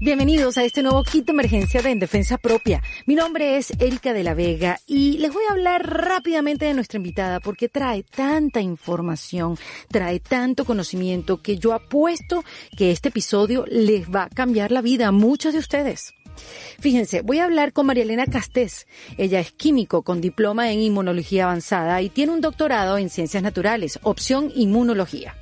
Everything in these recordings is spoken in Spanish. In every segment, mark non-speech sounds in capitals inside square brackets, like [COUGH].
Bienvenidos a este nuevo kit de emergencia de En Defensa Propia. Mi nombre es Erika de la Vega y les voy a hablar rápidamente de nuestra invitada porque trae tanta información, trae tanto conocimiento que yo apuesto que este episodio les va a cambiar la vida a muchos de ustedes. Fíjense, voy a hablar con María Elena Castés. Ella es químico con diploma en inmunología avanzada y tiene un doctorado en ciencias naturales, opción inmunología.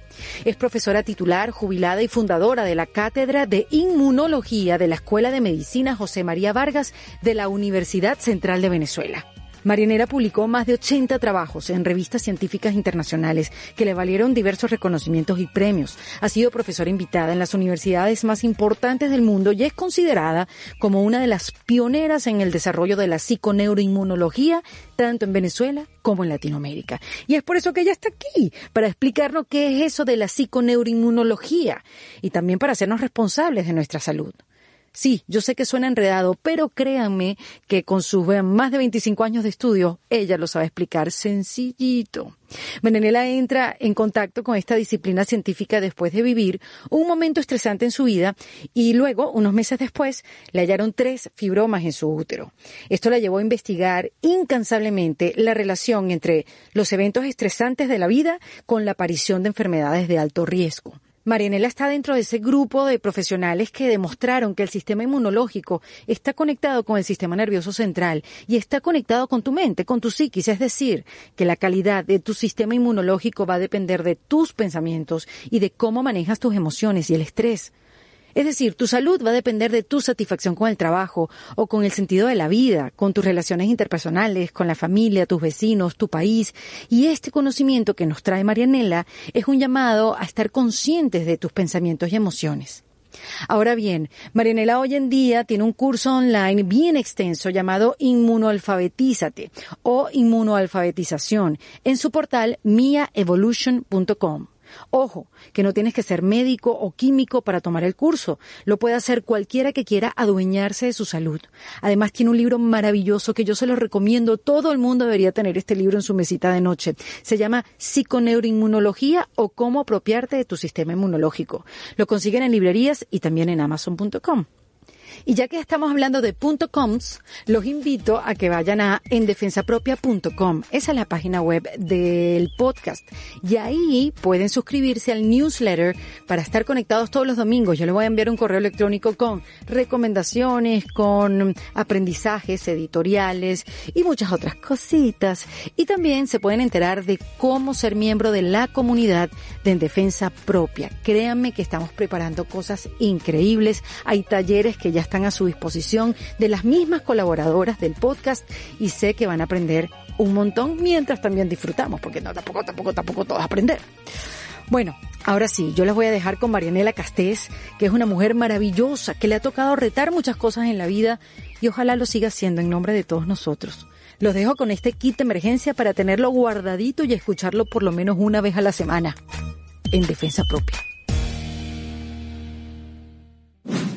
Es profesora titular, jubilada y fundadora de la Cátedra de Inmunología de la Escuela de Medicina José María Vargas de la Universidad Central de Venezuela. Marianela publicó más de 80 trabajos en revistas científicas internacionales que le valieron diversos reconocimientos y premios. Ha sido profesora invitada en las universidades más importantes del mundo y es considerada como una de las pioneras en el desarrollo de la psiconeuroinmunología, tanto en Venezuela como en Latinoamérica. Y es por eso que ella está aquí, para explicarnos qué es eso de la psiconeuroinmunología y también para hacernos responsables de nuestra salud. Sí, yo sé que suena enredado, pero créanme que con sus más de 25 años de estudio, ella lo sabe explicar sencillito. Benenela entra en contacto con esta disciplina científica después de vivir un momento estresante en su vida y luego, unos meses después, le hallaron tres fibromas en su útero. Esto la llevó a investigar incansablemente la relación entre los eventos estresantes de la vida con la aparición de enfermedades de alto riesgo. Marianela está dentro de ese grupo de profesionales que demostraron que el sistema inmunológico está conectado con el sistema nervioso central y está conectado con tu mente, con tu psiquis, es decir, que la calidad de tu sistema inmunológico va a depender de tus pensamientos y de cómo manejas tus emociones y el estrés. Es decir, tu salud va a depender de tu satisfacción con el trabajo o con el sentido de la vida, con tus relaciones interpersonales, con la familia, tus vecinos, tu país. Y este conocimiento que nos trae Marianela es un llamado a estar conscientes de tus pensamientos y emociones. Ahora bien, Marianela hoy en día tiene un curso online bien extenso llamado Inmunoalfabetízate o Inmunoalfabetización en su portal miaevolution.com. Ojo, que no tienes que ser médico o químico para tomar el curso. Lo puede hacer cualquiera que quiera adueñarse de su salud. Además, tiene un libro maravilloso que yo se lo recomiendo. Todo el mundo debería tener este libro en su mesita de noche. Se llama Psiconeuroinmunología o cómo apropiarte de tu sistema inmunológico. Lo consiguen en librerías y también en amazon.com. Y ya que estamos hablando de .coms, los invito a que vayan a endefensapropia.com. Esa es la página web del podcast. Y ahí pueden suscribirse al newsletter para estar conectados todos los domingos. Yo les voy a enviar un correo electrónico con recomendaciones, con aprendizajes editoriales y muchas otras cositas. Y también se pueden enterar de cómo ser miembro de la comunidad de En Defensa Propia. Créanme que estamos preparando cosas increíbles. Hay talleres que ya están a su disposición de las mismas colaboradoras del podcast y sé que van a aprender un montón mientras también disfrutamos, porque no, tampoco, tampoco, tampoco todo aprender. Bueno, ahora sí, yo les voy a dejar con Marianela Castés, que es una mujer maravillosa, que le ha tocado retar muchas cosas en la vida y ojalá lo siga haciendo en nombre de todos nosotros. Los dejo con este kit de emergencia para tenerlo guardadito y escucharlo por lo menos una vez a la semana, en defensa propia.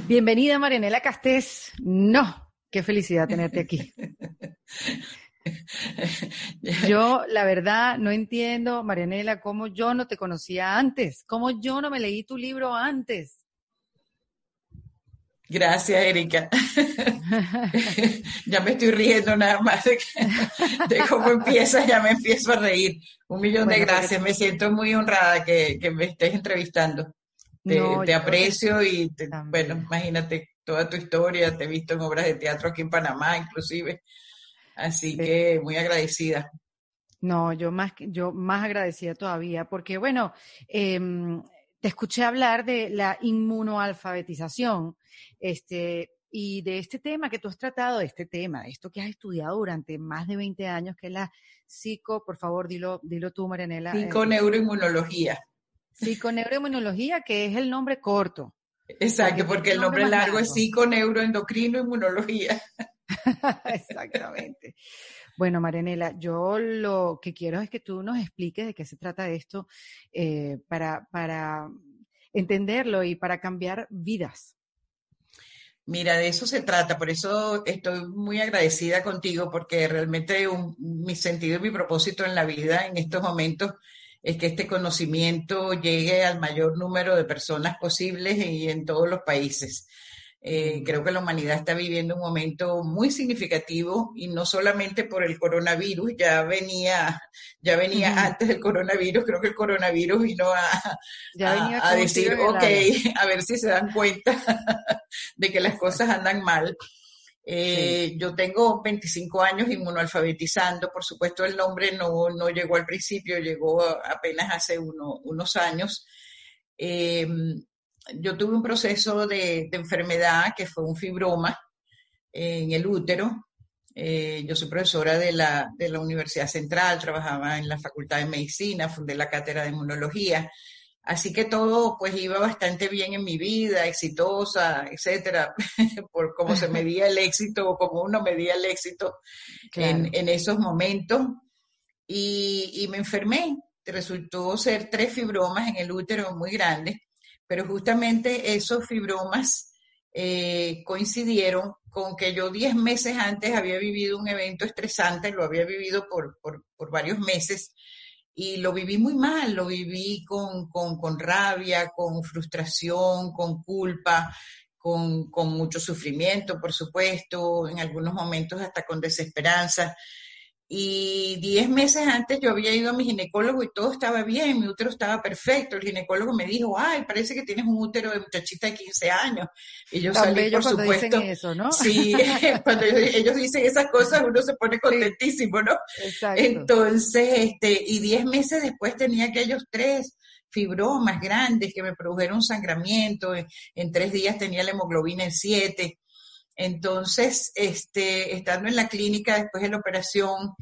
Bienvenida Marianela Castés. No, qué felicidad tenerte aquí. [LAUGHS] Yo, la verdad, no entiendo, Marianela, cómo yo no te conocía antes, cómo yo no me leí tu libro antes. Gracias, Erika. [LAUGHS] ya me estoy riendo nada más de, cómo empiezas, ya me empiezo a reír. Un millón de gracias, me siento muy honrada que, que me estés entrevistando. Te, aprecio y, bueno, imagínate toda tu historia, te he visto en obras de teatro aquí en Panamá, inclusive. Así que muy agradecida. No, yo más, yo más agradecida todavía, porque bueno, em, te escuché hablar de la inmunoalfabetización, este, y de este tema que tú has tratado, de este tema, de esto que has estudiado durante más de 20 años, que es la psico, por favor, dilo, dilo tú, Marianela. Eh, psiconeuroinmunología. Psiconeuroinmunología, que es el nombre corto. Exacto, porque, el nombre, largo, es psiconeuroendocrino inmunología. [LAUGHS] Exactamente. Bueno, Marianela, yo lo que quiero es que tú nos expliques de qué se trata esto eh, para, para entenderlo y para cambiar vidas. Mira, de eso se trata, por eso estoy muy agradecida contigo, porque realmente mi sentido y mi propósito en la vida en estos momentos es que este conocimiento llegue al mayor número de personas posibles y en todos los países. Eh, creo que la humanidad está viviendo un momento muy significativo y no solamente por el coronavirus, ya venía, ya venía antes del coronavirus, creo que el coronavirus vino a, a, decir, ok, [LAUGHS] a ver si se dan cuenta [LAUGHS] de que las cosas andan mal. Eh, yo tengo 25 años inmunoalfabetizando, por supuesto el nombre no, no llegó al principio, llegó apenas hace unos años. Eh, yo tuve un proceso de, enfermedad que fue un fibroma en el útero. Eh, yo soy profesora de la, de la Universidad Central, trabajaba en la Facultad de Medicina, fundé la cátedra de inmunología. Así que todo pues iba bastante bien en mi vida, exitosa, etcétera, [LAUGHS] por cómo se [LAUGHS] medía el éxito o cómo uno medía el éxito en, en, esos momentos. Y, y, me enfermé. Resultó ser tres fibromas en el útero muy grandes pero justamente esos fibromas eh, coincidieron con que yo diez meses antes había vivido un evento estresante, lo había vivido por, varios meses y lo viví muy mal, lo viví con, rabia, con frustración, con culpa, con, con, mucho sufrimiento, por supuesto, en algunos momentos hasta con desesperanza. Y diez meses antes yo había ido a mi ginecólogo y todo estaba bien, mi útero estaba perfecto. El ginecólogo me dijo, ay, parece que tienes un útero de muchachita de 15 años. Y yo salí, por supuesto. eso, ¿no? Sí, [LAUGHS] cuando ellos dicen esas cosas uno se pone contentísimo, ¿no? Exacto. Entonces, este, y diez meses después tenía aquellos tres fibromas grandes que me produjeron sangramiento. En, en tres días tenía la hemoglobina en siete. Entonces, este, estando en la clínica después de la operación,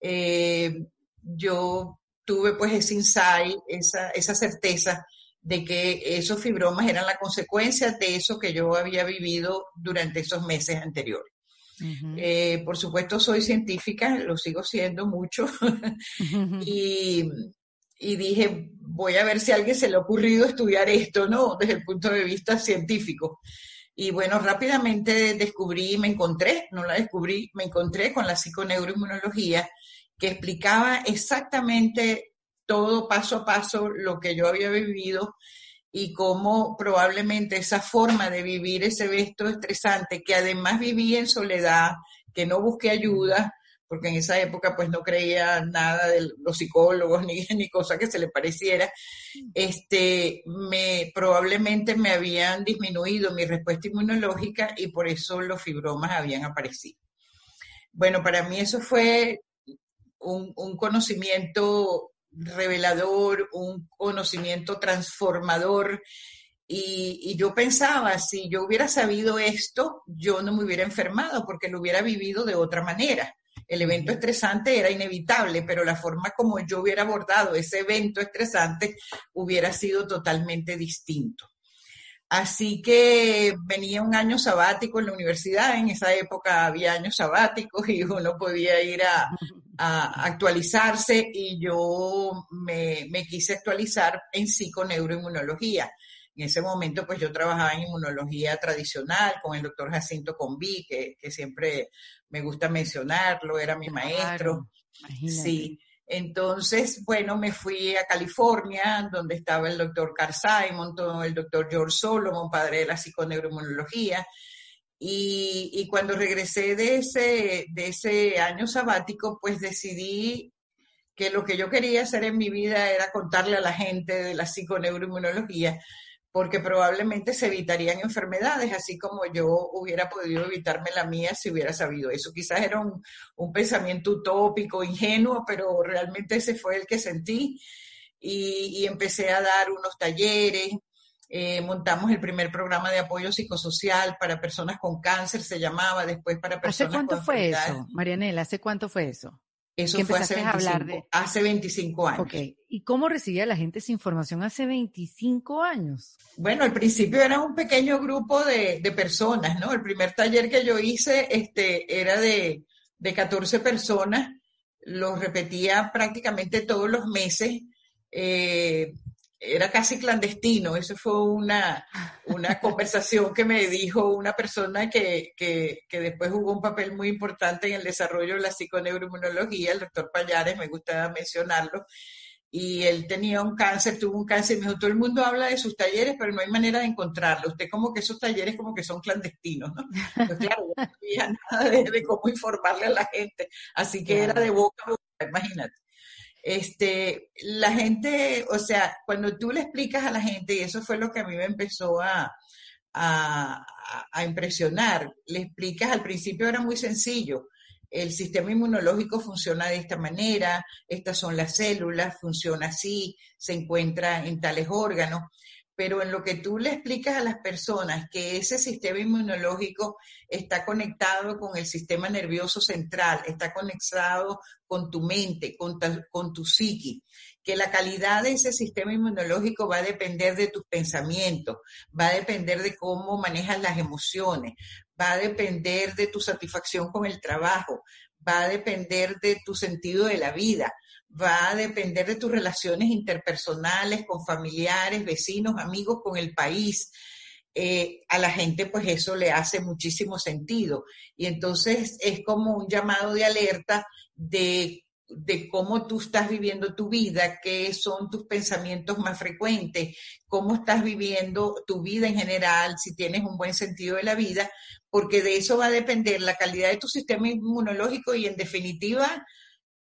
eh, yo tuve pues ese insight, esa, esa certeza de que esos fibromas eran la consecuencia de eso que yo había vivido durante esos meses anteriores. Eh, por supuesto, soy científica, lo sigo siendo mucho, [LAUGHS] y, y, dije, voy a ver si a alguien se le ha ocurrido estudiar esto, ¿no? Desde el punto de vista científico. Y bueno, rápidamente descubrí, me encontré, no la descubrí, me encontré con la psiconeuroinmunología que explicaba exactamente todo paso a paso lo que yo había vivido y cómo probablemente esa forma de vivir ese evento estresante, que además viví en soledad, que no busqué ayuda, porque en esa época pues no creía nada de los psicólogos [LAUGHS] ni, ni cosa que se le pareciera, este, me, probablemente me habían disminuido mi respuesta inmunológica y por eso los fibromas habían aparecido. Bueno, para mí eso fue un, un conocimiento revelador, un conocimiento transformador. Y, y, yo pensaba, si yo hubiera sabido esto, yo no me hubiera enfermado porque lo hubiera vivido de otra manera el evento estresante era inevitable, pero la forma como yo hubiera abordado ese evento estresante hubiera sido totalmente distinto. Así que venía un año sabático en la universidad, en esa época había años sabáticos y uno podía ir a, actualizarse y yo me, me, quise actualizar en psiconeuroinmunología. En ese momento, pues yo trabajaba en inmunología tradicional con el doctor Jacinto Conví, que, que siempre me gusta mencionarlo, era mi maestro. Sí. Entonces, bueno, me fui a California, donde estaba el doctor Carl Simon, el doctor George Solomon, padre de la psiconeuroinmunología. Y, y cuando regresé de ese, de ese año sabático, pues decidí que lo que yo quería hacer en mi vida era contarle a la gente de la psiconeuroinmunología, porque probablemente se evitarían enfermedades, así como yo hubiera podido evitarme la mía si hubiera sabido eso. Quizás era un, pensamiento utópico, ingenuo, pero realmente ese fue el que sentí y, empecé a dar unos talleres. Eh, montamos el primer programa de apoyo psicosocial para personas con cáncer, se llamaba, después para personas ¿Hace cuánto fue eso, Marianela? ¿Hace cuánto fue eso? Eso fue hace 25, hace 25 años. ¿Y cómo recibía la gente esa información hace 25 años? Bueno, al principio era un pequeño grupo de, personas, ¿no? El primer taller que yo hice este, era de, de 14 personas, lo repetía prácticamente todos los meses. Eh, era casi clandestino. Eso fue una, una [LAUGHS] conversación que me dijo una persona que, que, que, después jugó un papel muy importante en el desarrollo de la psiconeuroinmunología, el doctor Payares, me gusta mencionarlo. Y él tenía un cáncer, tuvo un cáncer, y me dijo, todo el mundo habla de sus talleres, pero no hay manera de encontrarlo. Usted como que esos talleres como que son clandestinos, ¿no? Pues claro, no sabía [LAUGHS] nada de, de, cómo informarle a la gente. Así que era de boca a boca, imagínate este, la gente, o sea, cuando tú le explicas a la gente, y eso fue lo que a mí me empezó a, a, a impresionar, le explicas, al principio era muy sencillo, el sistema inmunológico funciona de esta manera, estas son las células, funciona así, se encuentra en tales órganos, pero en lo que tú le explicas a las personas que ese sistema inmunológico está conectado con el sistema nervioso central, está conectado con tu mente, con, con tu psiqui, que la calidad de ese sistema inmunológico va a depender de tus pensamientos, va a depender de cómo manejas las emociones, va a depender de tu satisfacción con el trabajo, va a depender de tu sentido de la vida va a depender de tus relaciones interpersonales con familiares, vecinos, amigos, con el país. Eh, a la gente pues eso le hace muchísimo sentido. Y entonces es como un llamado de alerta de, de cómo tú estás viviendo tu vida, qué son tus pensamientos más frecuentes, cómo estás viviendo tu vida en general, si tienes un buen sentido de la vida, porque de eso va a depender la calidad de tu sistema inmunológico y en definitiva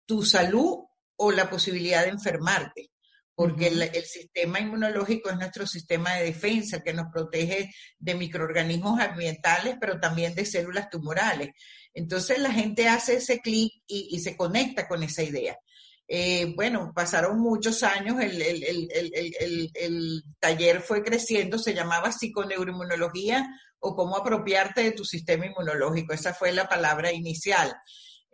tu salud o la posibilidad de enfermarte, porque el, sistema inmunológico es nuestro sistema de defensa que nos protege de microorganismos ambientales, pero también de células tumorales. Entonces la gente hace ese clic y, se conecta con esa idea. Eh, bueno, pasaron muchos años, el, el, taller fue creciendo, se llamaba psiconeuroinmunología o cómo apropiarte de tu sistema inmunológico. Esa fue la palabra inicial.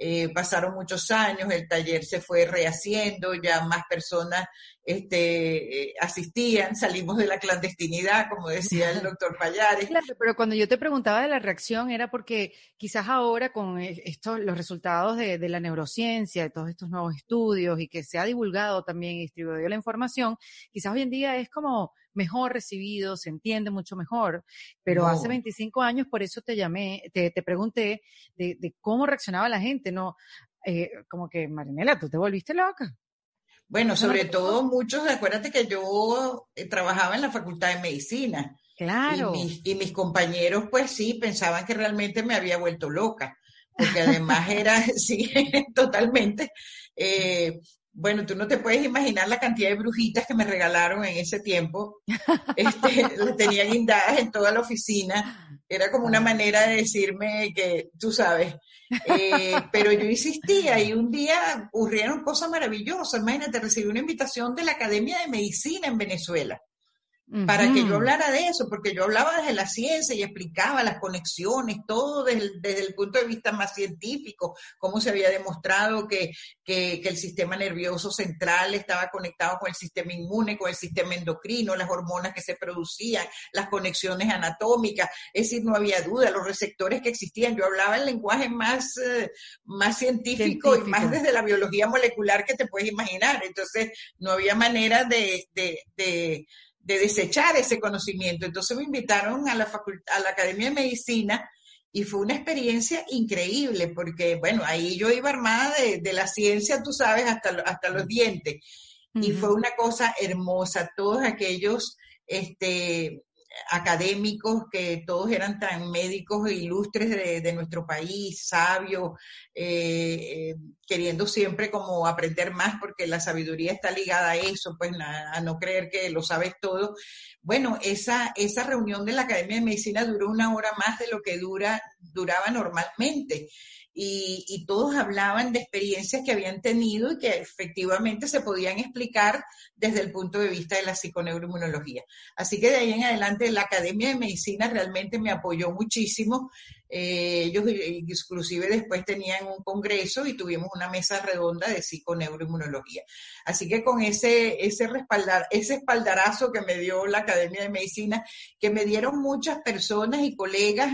Eh, pasaron muchos años, el taller se fue rehaciendo, ya más personas este, eh, asistían, salimos de la clandestinidad, como decía el doctor Payares. Claro, pero cuando yo te preguntaba de la reacción era porque quizás ahora con e, estos, los resultados de, de la neurociencia, de todos estos nuevos estudios y que se ha divulgado también y distribuido la información, quizás hoy en día es como mejor recibido, se entiende mucho mejor, pero hace 25 años por eso te llamé, te, te pregunté de, de, cómo reaccionaba la gente, ¿no? Eh, como que, Marinela, tú te volviste loca. Bueno, sobre todo muchos, acuérdate que yo eh, trabajaba en la Facultad de Medicina. Claro. Y mis, y mis, compañeros, pues sí, pensaban que realmente me había vuelto loca, porque además era, [LAUGHS] sí, totalmente. Eh, bueno, tú no te puedes imaginar la cantidad de brujitas que me regalaron en ese tiempo. [LAUGHS] Este, tenían guindadas en toda la oficina. Era como una manera de decirme que, tú sabes, eh, pero yo insistía y un día ocurrieron cosas maravillosas. Imagínate, recibí una invitación de la Academia de Medicina en Venezuela para que yo hablara de eso, porque yo hablaba desde la ciencia y explicaba las conexiones, todo desde, el punto de vista más científico, cómo se había demostrado que, que, que, el sistema nervioso central estaba conectado con el sistema inmune, con el sistema endocrino, las hormonas que se producían, las conexiones anatómicas, es decir, no había duda, los receptores que existían, yo hablaba el lenguaje más, eh, más científico, y más desde la biología molecular que te puedes imaginar, entonces no había manera de, de, de de desechar ese conocimiento. Entonces me invitaron a la, a la Academia de Medicina y fue una experiencia increíble porque, bueno, ahí yo iba armada de, la ciencia, tú sabes, hasta, hasta los dientes. Y fue una cosa hermosa. Todos aquellos este, académicos que todos eran tan médicos e ilustres de, nuestro país, sabios, eh, eh, queriendo siempre como aprender más porque la sabiduría está ligada a eso, pues a, no creer que lo sabes todo. Bueno, esa, esa reunión de la Academia de Medicina duró una hora más de lo que dura, duraba normalmente y, todos hablaban de experiencias que habían tenido y que efectivamente se podían explicar desde el punto de vista de la psiconeuroinmunología. Así que de ahí en adelante la Academia de Medicina realmente me apoyó muchísimo. Eh, ellos inclusive después tenían un congreso y tuvimos una mesa redonda de psiconeuroinmunología. Así que con ese, ese, respaldar, ese espaldarazo que me dio la Academia de Medicina, que me dieron muchas personas y colegas,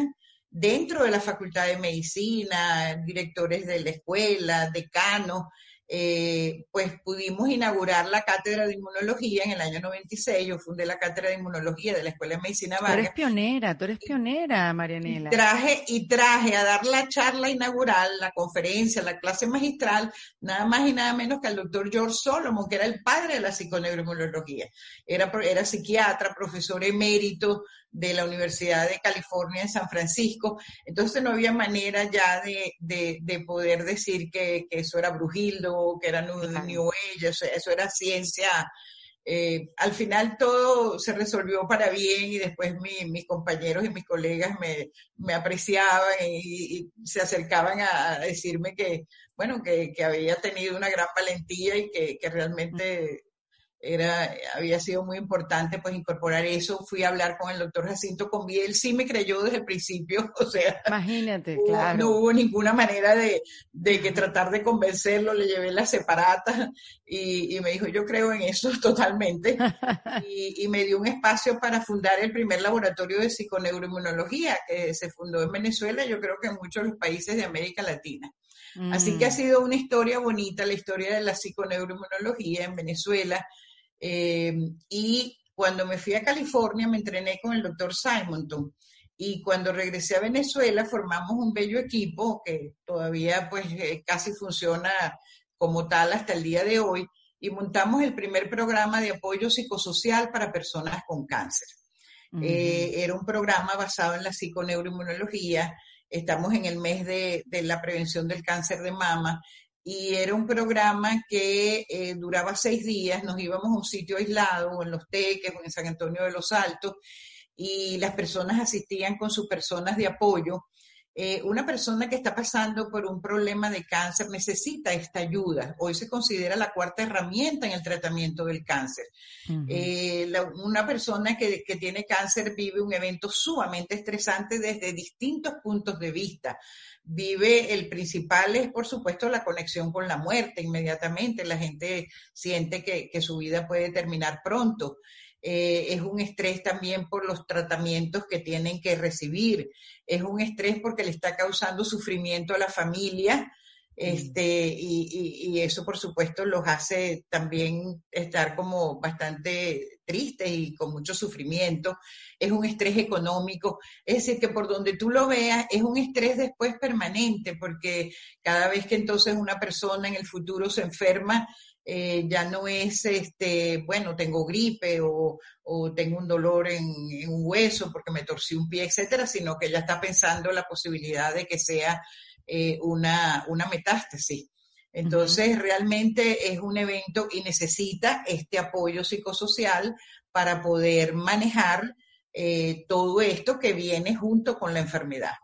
dentro de la Facultad de Medicina, directores de la escuela, decanos, eh, pues pudimos inaugurar la cátedra de inmunología en el año 96. Yo fundé la cátedra de inmunología de la Escuela de Medicina Vargas. Tú eres pionera, tú eres pionera, Marianela. Y traje, y traje a dar la charla inaugural, la conferencia, la clase magistral, nada más y nada menos que al doctor George Solomon, que era el padre de la psiconeuroinmunología. Era, era psiquiatra, profesor emérito, de la Universidad de California en San Francisco. Entonces no había manera ya de, poder decir que, eso era Brujildo, que era New, Age, eso, era ciencia. Eh, al final todo se resolvió para bien y después mis compañeros y mis colegas me, apreciaban y, se acercaban a, decirme que, bueno, que, había tenido una gran valentía y que, que realmente era, había sido muy importante pues incorporar eso. Fui a hablar con el doctor Jacinto Convié, él sí me creyó desde el principio, [LAUGHS] o sea, imagínate, claro. no hubo ninguna manera de, de, que tratar de convencerlo, le llevé la separata y, y me dijo, yo creo en eso [LAUGHS] totalmente, [LAUGHS] y, y, me dio un espacio para fundar el primer laboratorio de psiconeuroinmunología que se fundó en Venezuela, yo creo que en muchos de los países de América Latina. Así que ha mm. sido una historia bonita, la historia de la psiconeuroinmunología en Venezuela, eh, y cuando me fui a California me entrené con el doctor Simonton. Y cuando regresé a Venezuela formamos un bello equipo que todavía pues eh, casi funciona como tal hasta el día de hoy y montamos el primer programa de apoyo psicosocial para personas con cáncer. Eh, era un programa basado en la psiconeuroinmunología. Estamos en el mes de, de la prevención del cáncer de mama y era un programa que eh, duraba seis días, nos íbamos a un sitio aislado, en Los Teques o en San Antonio de los Altos, y las personas asistían con sus personas de apoyo. Eh, una persona que está pasando por un problema de cáncer necesita esta ayuda. Hoy se considera la cuarta herramienta en el tratamiento del cáncer. Eh, una persona que, que, tiene cáncer vive un evento sumamente estresante desde distintos puntos de vista vive, el principal es por supuesto la conexión con la muerte inmediatamente, la gente siente que, su vida puede terminar pronto. Eh, es un estrés también por los tratamientos que tienen que recibir, es un estrés porque le está causando sufrimiento a la familia, este, y, y, eso por supuesto los hace también estar como bastante tristes y con mucho sufrimiento. Es un estrés económico. Es decir, que por donde tú lo veas, es un estrés después permanente, porque cada vez que entonces una persona en el futuro se enferma, eh, ya no es, este, bueno, tengo gripe o, o tengo un dolor en, en, un hueso porque me torcí un pie, etcétera, sino que ya está pensando la posibilidad de que sea eh, una, una metástasis. Entonces, realmente es un evento y necesita este apoyo psicosocial para poder manejar eh, todo esto que viene junto con la enfermedad.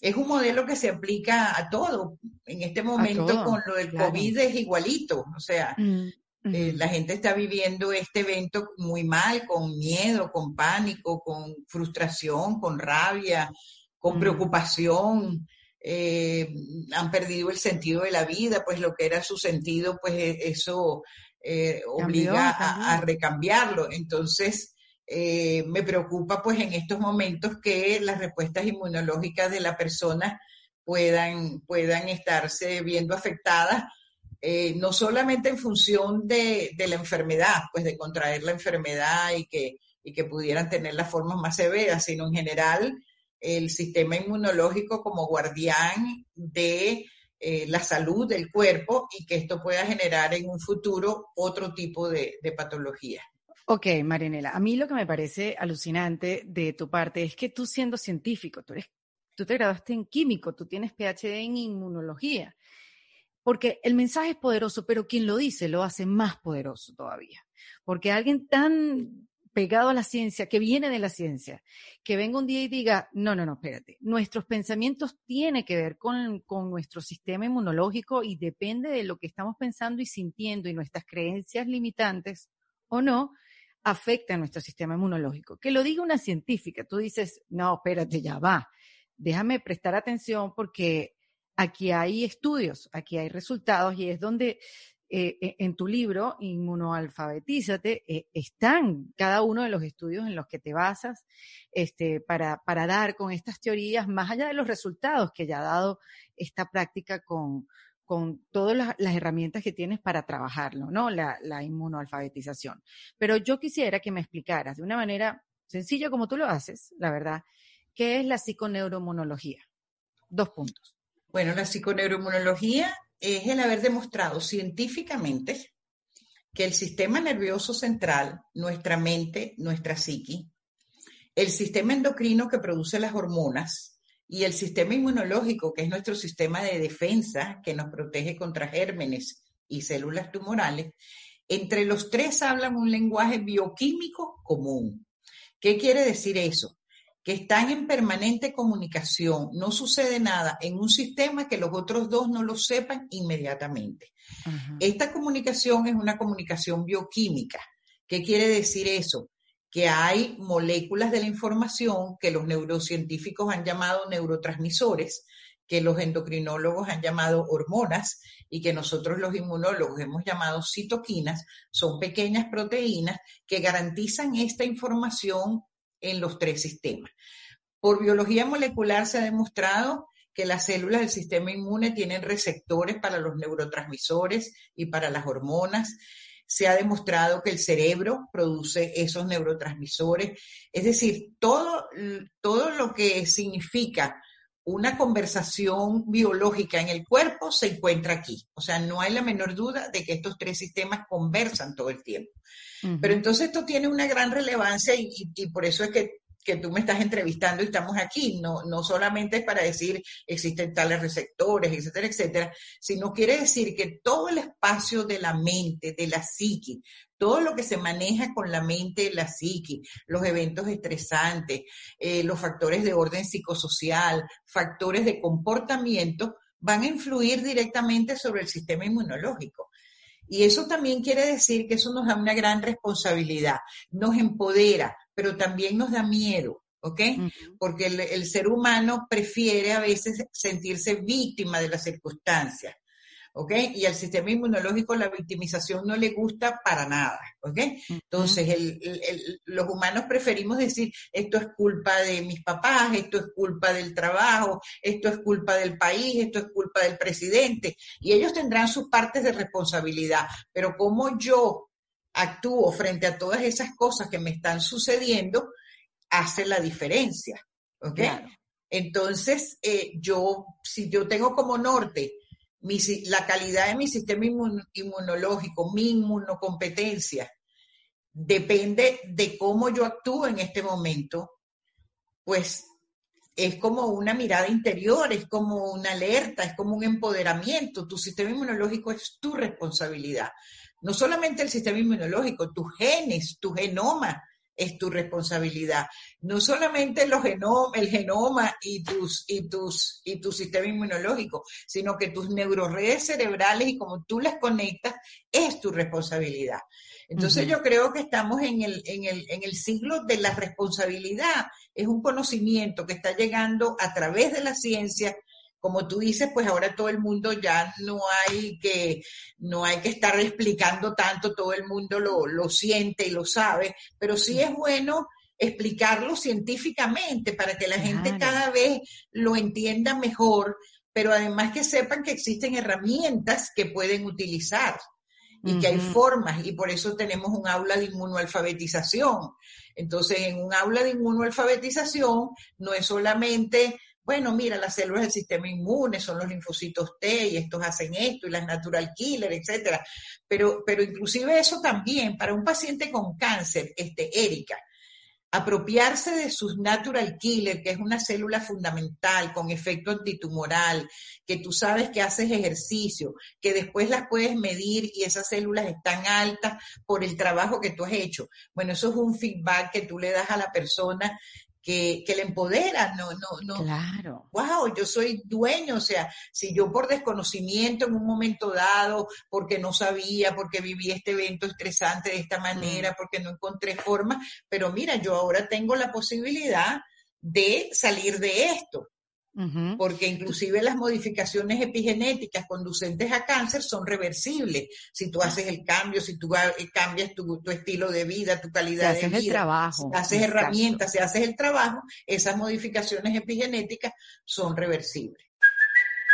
Es un modelo que se aplica a todo. En este momento con lo del COVID es igualito. O sea, mm, eh, la gente está viviendo este evento muy mal, con miedo, con pánico, con frustración, con rabia, con mm. preocupación eh, han perdido el sentido de la vida, pues lo que era su sentido, pues e, eso eh, obliga a, recambiarlo. Entonces, eh, me preocupa pues en estos momentos que las respuestas inmunológicas de la persona puedan, puedan estarse viendo afectadas, eh, no solamente en función de, de, la enfermedad, pues de contraer la enfermedad y que, y que pudieran tener las formas más severas, sino en general el sistema inmunológico como guardián de eh, la salud del cuerpo y que esto pueda generar en un futuro otro tipo de, patología. Ok, Marinela, a mí lo que me parece alucinante de tu parte es que tú siendo científico, tú, eres, tú te graduaste en químico, tú tienes PhD en inmunología, porque el mensaje es poderoso, pero quien lo dice lo hace más poderoso todavía, porque alguien tan pegado a la ciencia, que viene de la ciencia, que venga un día y diga, no, no, no, espérate, nuestros pensamientos tienen que ver con, con, nuestro sistema inmunológico y depende de lo que estamos pensando y sintiendo y nuestras creencias limitantes o no, afecta a nuestro sistema inmunológico. Que lo diga una científica, tú dices, no, espérate, ya va, déjame prestar atención porque aquí hay estudios, aquí hay resultados y es donde eh, eh, en tu libro, Inmunoalfabetízate, eh, están cada uno de los estudios en los que te basas este, para, para dar con estas teorías, más allá de los resultados que ya ha dado esta práctica con, con todas las, herramientas que tienes para trabajarlo, ¿no? La, la inmunoalfabetización. Pero yo quisiera que me explicaras de una manera sencilla como tú lo haces, la verdad, qué es la psiconeuromonología. Dos puntos. Bueno, la psiconeuroinmunología es el haber demostrado científicamente que el sistema nervioso central, nuestra mente, nuestra psiqui, el sistema endocrino que produce las hormonas y el sistema inmunológico, que es nuestro sistema de defensa que nos protege contra gérmenes y células tumorales, entre los tres hablan un lenguaje bioquímico común. ¿Qué quiere decir eso? Que están en permanente comunicación. No sucede nada en un sistema que los otros dos no lo sepan inmediatamente. Esta comunicación es una comunicación bioquímica. ¿Qué quiere decir eso? Que hay moléculas de la información que los neurocientíficos han llamado neurotransmisores, que los endocrinólogos han llamado hormonas y que nosotros los inmunólogos hemos llamado citoquinas, son pequeñas proteínas que garantizan esta información en los tres sistemas. Por biología molecular se ha demostrado que las células del sistema inmune tienen receptores para los neurotransmisores y para las hormonas. Se ha demostrado que el cerebro produce esos neurotransmisores. Es decir, todo, todo lo que significa una conversación biológica en el cuerpo se encuentra aquí. O sea, no hay la menor duda de que estos tres sistemas conversan todo el tiempo. Pero entonces esto tiene una gran relevancia y, por eso es que, tú me estás entrevistando y estamos aquí. No, no solamente es para decir existen tales receptores, etcétera, etcétera, sino quiere decir que todo el espacio de la mente, de la psique, todo lo que se maneja con la mente, la psique, los eventos estresantes, eh, los factores de orden psicosocial, factores de comportamiento, van a influir directamente sobre el sistema inmunológico. Y eso también quiere decir que eso nos da una gran responsabilidad, nos empodera, pero también nos da miedo, ¿ok? Porque el, ser humano prefiere a veces sentirse víctima de las circunstancias. ¿Ok? Y al sistema inmunológico la victimización no le gusta para nada, ¿ok? Entonces, los humanos preferimos decir, esto es culpa de mis papás, esto es culpa del trabajo, esto es culpa del país, esto es culpa del presidente, y ellos tendrán sus partes de responsabilidad, pero como yo actúo frente a todas esas cosas que me están sucediendo, hace la diferencia, ¿ok? Entonces, eh, yo, si yo tengo como norte la calidad de mi sistema inmunológico, mi inmunocompetencia, depende de cómo yo actúo en este momento, pues es como una mirada interior, es como una alerta, es como un empoderamiento. Tu sistema inmunológico es tu responsabilidad. No solamente el sistema inmunológico, tus genes, tu genoma, es tu responsabilidad. No solamente los el genoma y, tus, y, tus, y tu sistema inmunológico, sino que tus neuroredes cerebrales y como tú las conectas es tu responsabilidad. Entonces yo creo que estamos en el, en, el, en el siglo de la responsabilidad. Es un conocimiento que está llegando a través de la ciencia como tú dices, pues ahora todo el mundo ya no hay que, no hay que estar explicando tanto, todo el mundo lo, lo siente y lo sabe, pero sí es bueno explicarlo científicamente para que la gente cada vez lo entienda mejor, pero además que sepan que existen herramientas que pueden utilizar y que hay formas, y por eso tenemos un aula de inmunoalfabetización. Entonces, en un aula de inmunoalfabetización no es solamente bueno, mira, las células del sistema inmune son los linfocitos T y estos hacen esto y las natural killer, etcétera. Pero, pero inclusive eso también para un paciente con cáncer, este, Erika, apropiarse de sus natural killer, que es una célula fundamental con efecto antitumoral, que tú sabes que haces ejercicio, que después las puedes medir y esas células están altas por el trabajo que tú has hecho. Bueno, eso es un feedback que tú le das a la persona que, que le empodera, no, no, no. Claro. Wow, yo soy dueño, o sea, si yo por desconocimiento en un momento dado, porque no sabía, porque viví este evento estresante de esta manera, mm. porque no encontré forma, pero mira, yo ahora tengo la posibilidad de salir de esto porque inclusive las modificaciones epigenéticas conducentes a cáncer son reversibles. Si tú haces el cambio, si tú eh, cambias tu, estilo de vida, tu calidad de vida, el trabajo. si haces herramientas, si haces el trabajo, esas modificaciones epigenéticas son reversibles.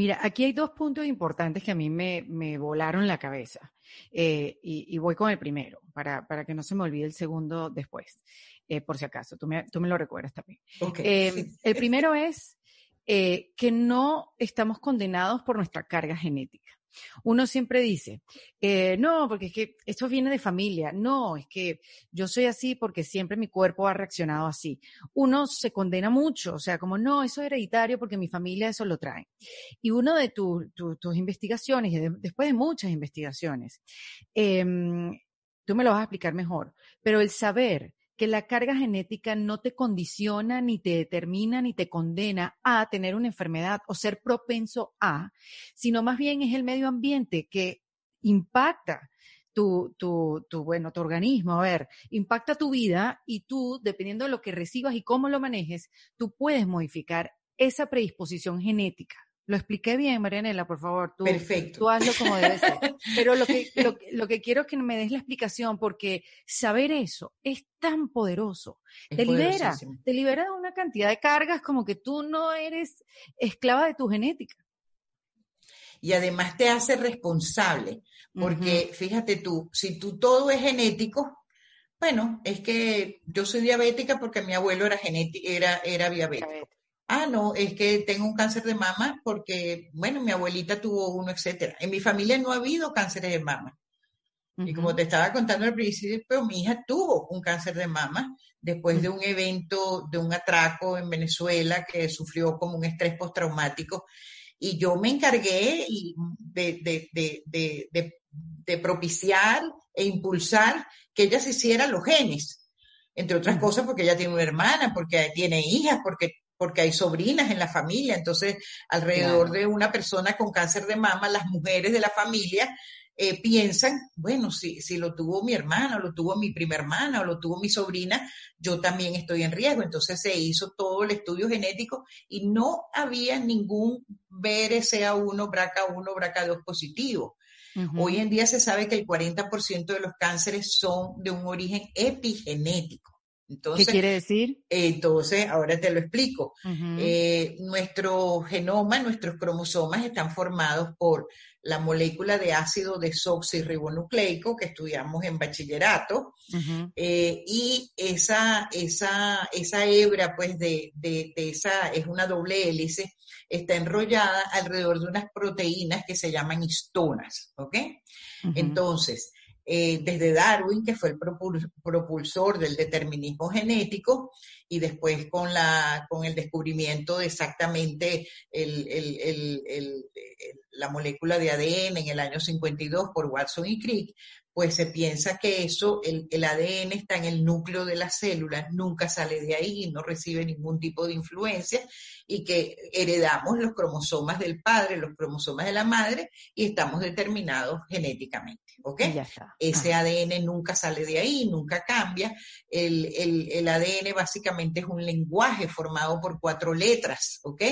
Mira, aquí hay dos puntos importantes que a mí me, me volaron la cabeza. Eh, y, voy con el primero, para, para, que no se me olvide el segundo después, eh, por si acaso, tú me, tú me lo recuerdas también. Eh, el primero es que no estamos condenados por nuestra carga genética. Uno siempre dice, eh, no, porque es que esto viene de familia, no, es que yo soy así porque siempre mi cuerpo ha reaccionado así. Uno se condena mucho, o sea, como no, eso es hereditario porque mi familia eso lo trae. Y uno de tus investigaciones, después de muchas investigaciones, em, tú me lo vas a explicar mejor, pero el saber que la carga genética no te condiciona, ni te determina, ni te condena a tener una enfermedad o ser propenso a, sino más bien es el medio ambiente que impacta tu, tu, tu, bueno, tu organismo, a ver, impacta tu vida y tú, dependiendo de lo que recibas y cómo lo manejes, tú puedes modificar esa predisposición genética. Lo expliqué bien, Marianela, por favor. Tú, Perfecto. Tú hazlo como debe ser. [LAUGHS] Pero lo que, lo, que quiero es que me des la explicación, porque saber eso es tan poderoso. te libera, te libera de una cantidad de cargas como que tú no eres esclava de tu genética. Y además te hace responsable, porque fíjate tú, si tú todo es genético, bueno, es que yo soy diabética porque mi abuelo era, era, era diabético ah, no, es que tengo un cáncer de mama porque, bueno, mi abuelita tuvo uno, etcétera. En mi familia no ha habido cáncer de mama. Y como te estaba contando al principio, mi hija tuvo un cáncer de mama después de un evento, de un atraco en Venezuela que sufrió como un estrés postraumático. Y yo me encargué de, de, propiciar e impulsar que ella se hiciera los genes entre otras cosas porque ella tiene una hermana, porque tiene hijas, porque porque hay sobrinas en la familia, entonces alrededor de una persona con cáncer de mama, las mujeres de la familia eh, piensan, bueno, si, si lo tuvo mi hermana, o lo tuvo mi prima hermana, o lo tuvo mi sobrina, yo también estoy en riesgo. Entonces se hizo todo el estudio genético y no había ningún BRCA1, BRCA1, BRCA2 positivo. Hoy en día se sabe que el 40% de los cánceres son de un origen epigenético. ¿Qué quiere decir? entonces, ahora te lo explico. Eh, nuestro genoma, nuestros cromosomas están formados por la molécula de ácido desoxirribonucleico que estudiamos en bachillerato eh, y esa, esa, esa hebra pues de, de, esa es una doble hélice está enrollada alrededor de unas proteínas que se llaman histonas, ¿ok? Entonces, eh, desde Darwin, que fue el propulsor del determinismo genético, y después con, la, con el descubrimiento de exactamente la molécula de ADN en el año 52 por Watson y Crick, pues se piensa que eso, el, ADN está en el núcleo de las células, nunca sale de ahí, no recibe ningún tipo de influencia y que heredamos los cromosomas del padre, los cromosomas de la madre y estamos determinados genéticamente, ¿ok? Ese ADN nunca sale de ahí, nunca cambia. El, el, ADN básicamente es un lenguaje formado por cuatro letras, ¿ok?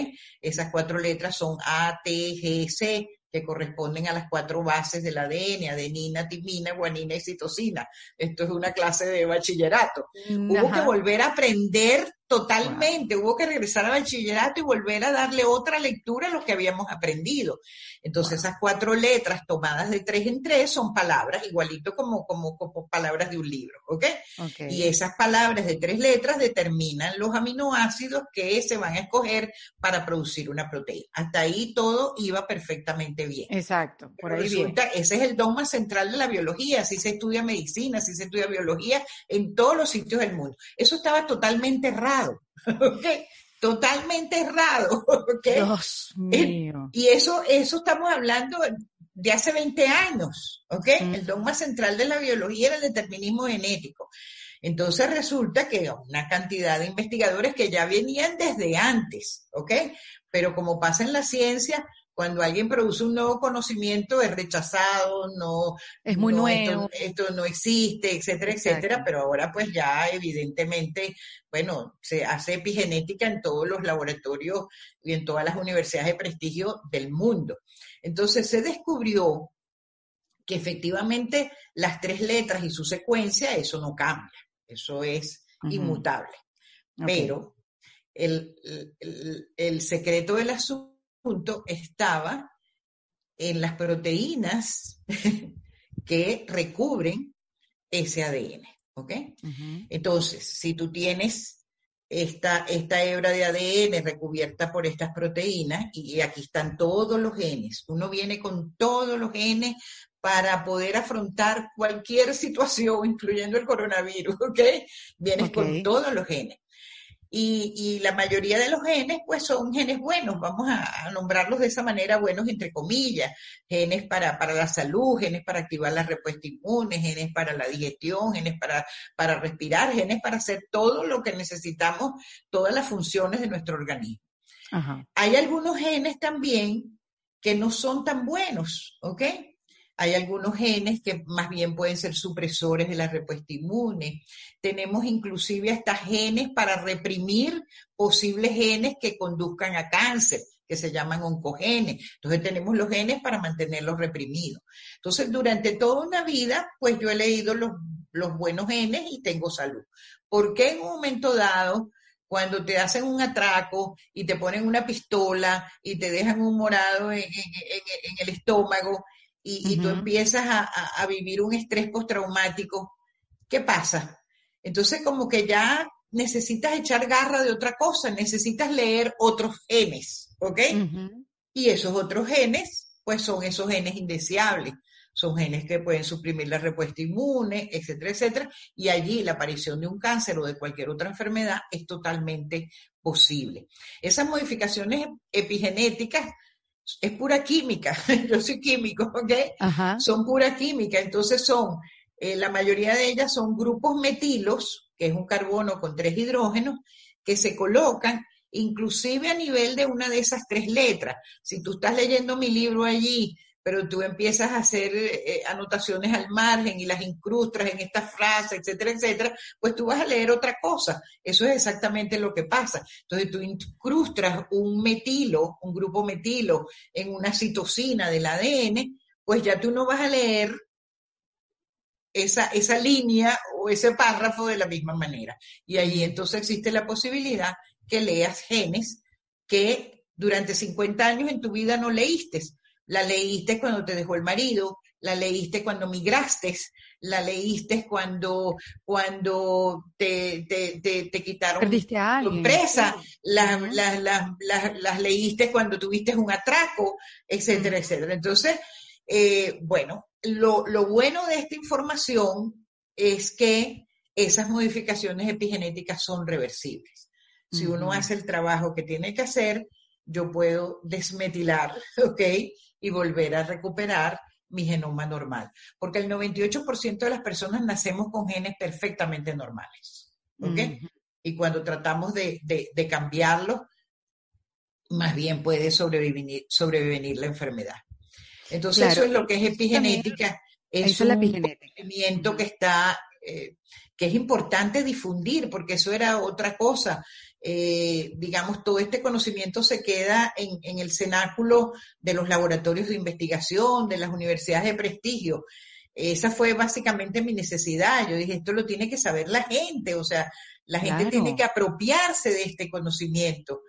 Esas cuatro letras son A, T, G, C, que corresponden a las cuatro bases del ADN, adenina, timina, guanina y citosina. Esto es una clase de bachillerato. Hubo que volver a aprender Totalmente, hubo que regresar al bachillerato y volver a darle otra lectura a lo que habíamos aprendido. Entonces, esas cuatro letras tomadas de tres en tres son palabras, igualito como, como, como palabras de un libro, ¿ok? Y esas palabras de tres letras determinan los aminoácidos que se van a escoger para producir una proteína. Hasta ahí todo iba perfectamente bien. Exacto, por ahí resulta, ese es el dogma central de la biología, así se estudia medicina, así se estudia biología en todos los sitios del mundo. Eso estaba totalmente errado Totalmente errado, [LAUGHS] Dios mío. Y eso, eso estamos hablando de hace 20 años, ¿ok? El dogma central de la biología era el determinismo genético. Entonces resulta que una cantidad de investigadores que ya venían desde antes, ¿ok? Pero como pasa en la ciencia, cuando alguien produce un nuevo conocimiento es rechazado, no es muy nuevo, esto, no existe, etcétera, etcétera, pero ahora pues ya evidentemente, bueno, se hace epigenética en todos los laboratorios y en todas las universidades de prestigio del mundo. Entonces se descubrió que efectivamente las tres letras y su secuencia, eso no cambia, eso es inmutable. Pero el, el, el secreto del asunto estaba en las proteínas [LAUGHS] que recubren ese ADN. ¿Ok? Entonces, si tú tienes esta, esta hebra de ADN recubierta por estas proteínas, y aquí están todos los genes, uno viene con todos los genes para poder afrontar cualquier [LAUGHS] situación, incluyendo el coronavirus, ¿ok? Vienes con todos los genes. Y, la mayoría de los genes, pues son genes buenos, vamos a, nombrarlos de esa manera, buenos entre comillas, genes para, para la salud, genes para activar la respuesta inmune, genes para la digestión, genes para, para respirar, genes para hacer todo lo que necesitamos, todas las funciones de nuestro organismo. Hay algunos genes también que no son tan buenos, ¿ok? Hay algunos genes que más bien pueden ser supresores de la respuesta inmune. Tenemos inclusive hasta genes para reprimir posibles genes que conduzcan a cáncer que se llaman oncogenes. Entonces tenemos los genes para mantenerlos reprimidos. Entonces, durante toda una vida, pues yo he leído los, los buenos genes y tengo salud. ¿Por qué en un momento dado cuando te hacen un atraco y te ponen una pistola y te dejan un morado en, el estómago y, tú empiezas a, vivir un estrés postraumático, ¿qué pasa? Entonces como que ya necesitas echar garra de otra cosa, necesitas leer otros genes, ¿ok? Y esos otros genes, pues son esos genes indeseables, son genes que pueden suprimir la respuesta inmune, etcétera, etcétera, y allí la aparición de un cáncer o de cualquier otra enfermedad es totalmente posible. Esas modificaciones epigenéticas es pura química, [LAUGHS] yo soy químico, ¿ok? Son pura química, entonces son, eh, la mayoría de ellas son grupos metilos, que es un carbono con tres hidrógenos, que se colocan inclusive a nivel de una de esas tres letras. Si tú estás leyendo mi libro allí pero tú empiezas a hacer eh, anotaciones al margen y las incrustas en esta frase, etcétera, etcétera, pues tú vas a leer otra cosa. Eso es exactamente lo que pasa. Entonces tú incrustas un metilo, un grupo metilo en una citosina del ADN, pues ya tú no vas a leer esa, esa línea o ese párrafo de la misma manera. Y ahí entonces existe la posibilidad que leas genes que durante 50 años en tu vida no leíste la leíste cuando te dejó el marido, la leíste cuando migraste, la leíste cuando, cuando te, te, quitaron tu empresa, las, leíste cuando tuviste un atraco, etcétera, etcétera. Entonces, eh, bueno, lo, lo bueno de esta información es que esas modificaciones epigenéticas son reversibles. Si uno hace el trabajo que tiene que hacer, yo puedo desmetilar, [LAUGHS] ¿ok? Y volver a recuperar mi genoma normal. Porque el 98% de las personas nacemos con genes perfectamente normales, ¿ok? Y cuando tratamos de, de, cambiarlos, más bien puede sobrevivir, sobrevivir la enfermedad. Entonces, eso es lo que es epigenética. Es un conocimiento que está, eh, que es importante difundir, porque eso era otra cosa. Eh, digamos, todo este conocimiento se queda en, en, el cenáculo de los laboratorios de investigación, de las universidades de prestigio. Esa fue básicamente mi necesidad. Yo dije, esto lo tiene que saber la gente, o sea, la gente tiene que apropiarse de este conocimiento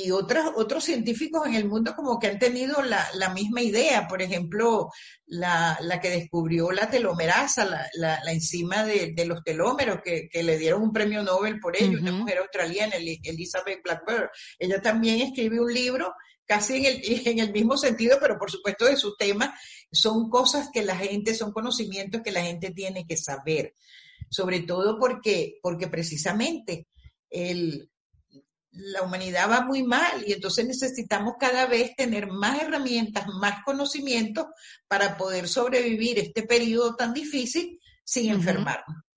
y otros, otros científicos en el mundo como que han tenido la, la misma idea. Por ejemplo, la, la, que descubrió la telomerasa, la, la, la enzima de, de, los telómeros, que, que, le dieron un premio Nobel por ello, una mujer australiana, Elizabeth Blackburn. Ella también escribió un libro casi en el, [LAUGHS] en el mismo sentido, pero por supuesto de su tema, son cosas que la gente, son conocimientos que la gente tiene que saber. Sobre todo porque, porque precisamente el, la humanidad va muy mal y entonces necesitamos cada vez tener más herramientas, más conocimientos para poder sobrevivir este periodo tan difícil sin enfermarnos.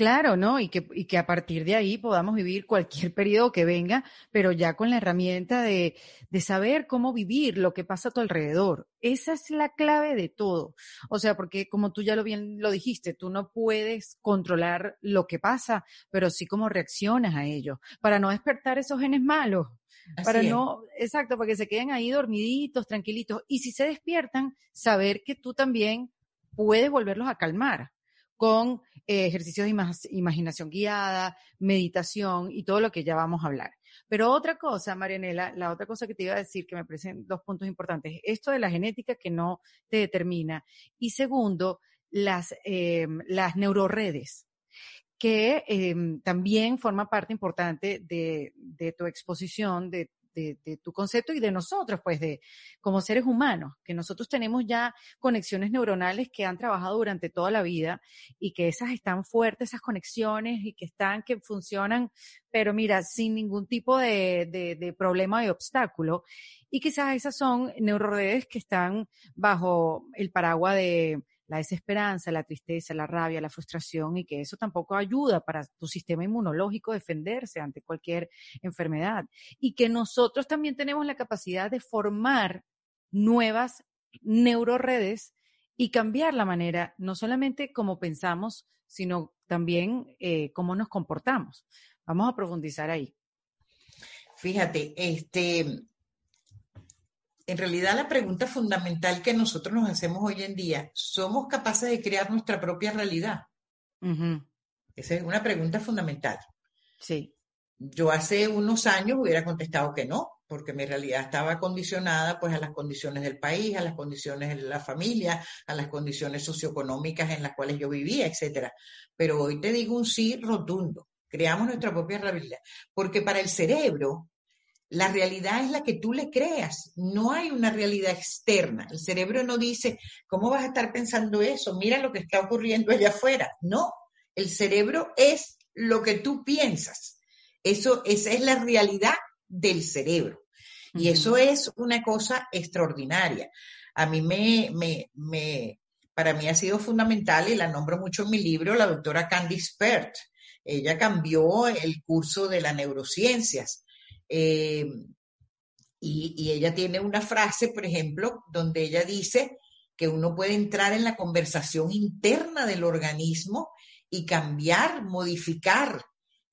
Claro, ¿no? Y que, y que a partir de ahí podamos vivir cualquier periodo que venga, pero ya con la herramienta de, de saber cómo vivir lo que pasa a tu alrededor. Esa es la clave de todo. O sea, porque como tú ya lo bien lo dijiste, tú no puedes controlar lo que pasa, pero sí cómo reaccionas a ello, para no despertar esos genes malos. para no, exacto, para que se queden ahí dormiditos, tranquilitos. Y si se despiertan, saber que tú también puedes volverlos a calmar con eh, ejercicios de imaginación guiada, meditación y todo lo que ya vamos a hablar. Pero otra cosa, Marianela, la otra cosa que te iba a decir que me parecen dos puntos importantes, esto de la genética que no te determina y segundo, las, eh, las neuroredes que eh, también forma parte importante de, de tu exposición, de de, tu concepto y de nosotros, pues de como seres humanos, que nosotros tenemos ya conexiones neuronales que han trabajado durante toda la vida y que esas están fuertes, esas conexiones y que están, que funcionan, pero mira, sin ningún tipo de, de, problema de obstáculo. Y quizás esas son neuroredes que están bajo el paraguas de la desesperanza, la tristeza, la rabia, la frustración y que eso tampoco ayuda para tu sistema inmunológico defenderse ante cualquier enfermedad. Y que nosotros también tenemos la capacidad de formar nuevas neuroredes y cambiar la manera, no solamente como pensamos, sino también eh, cómo nos comportamos. Vamos a profundizar ahí. Fíjate, este, en realidad la pregunta fundamental que nosotros nos hacemos hoy en día, ¿somos capaces de crear nuestra propia realidad? Esa es una pregunta fundamental. Sí. Yo hace unos años hubiera contestado que no, porque mi realidad estaba condicionada pues a las condiciones del país, a las condiciones de la familia, a las condiciones socioeconómicas en las cuales yo vivía, etcétera. Pero hoy te digo un sí rotundo. Creamos nuestra propia realidad, porque para el cerebro la realidad es la que tú le creas, no hay una realidad externa. El cerebro no dice, ¿cómo vas a estar pensando eso? Mira lo que está ocurriendo allá afuera. No, el cerebro es lo que tú piensas. Eso, esa es la realidad del cerebro. Y eso es una cosa extraordinaria. A mí me, me, me, para mí ha sido fundamental y la nombro mucho en mi libro, la doctora Candy Spert. Ella cambió el curso de las neurociencias eh, y, ella tiene una frase, por ejemplo, donde ella dice que uno puede entrar en la conversación interna del organismo y cambiar, modificar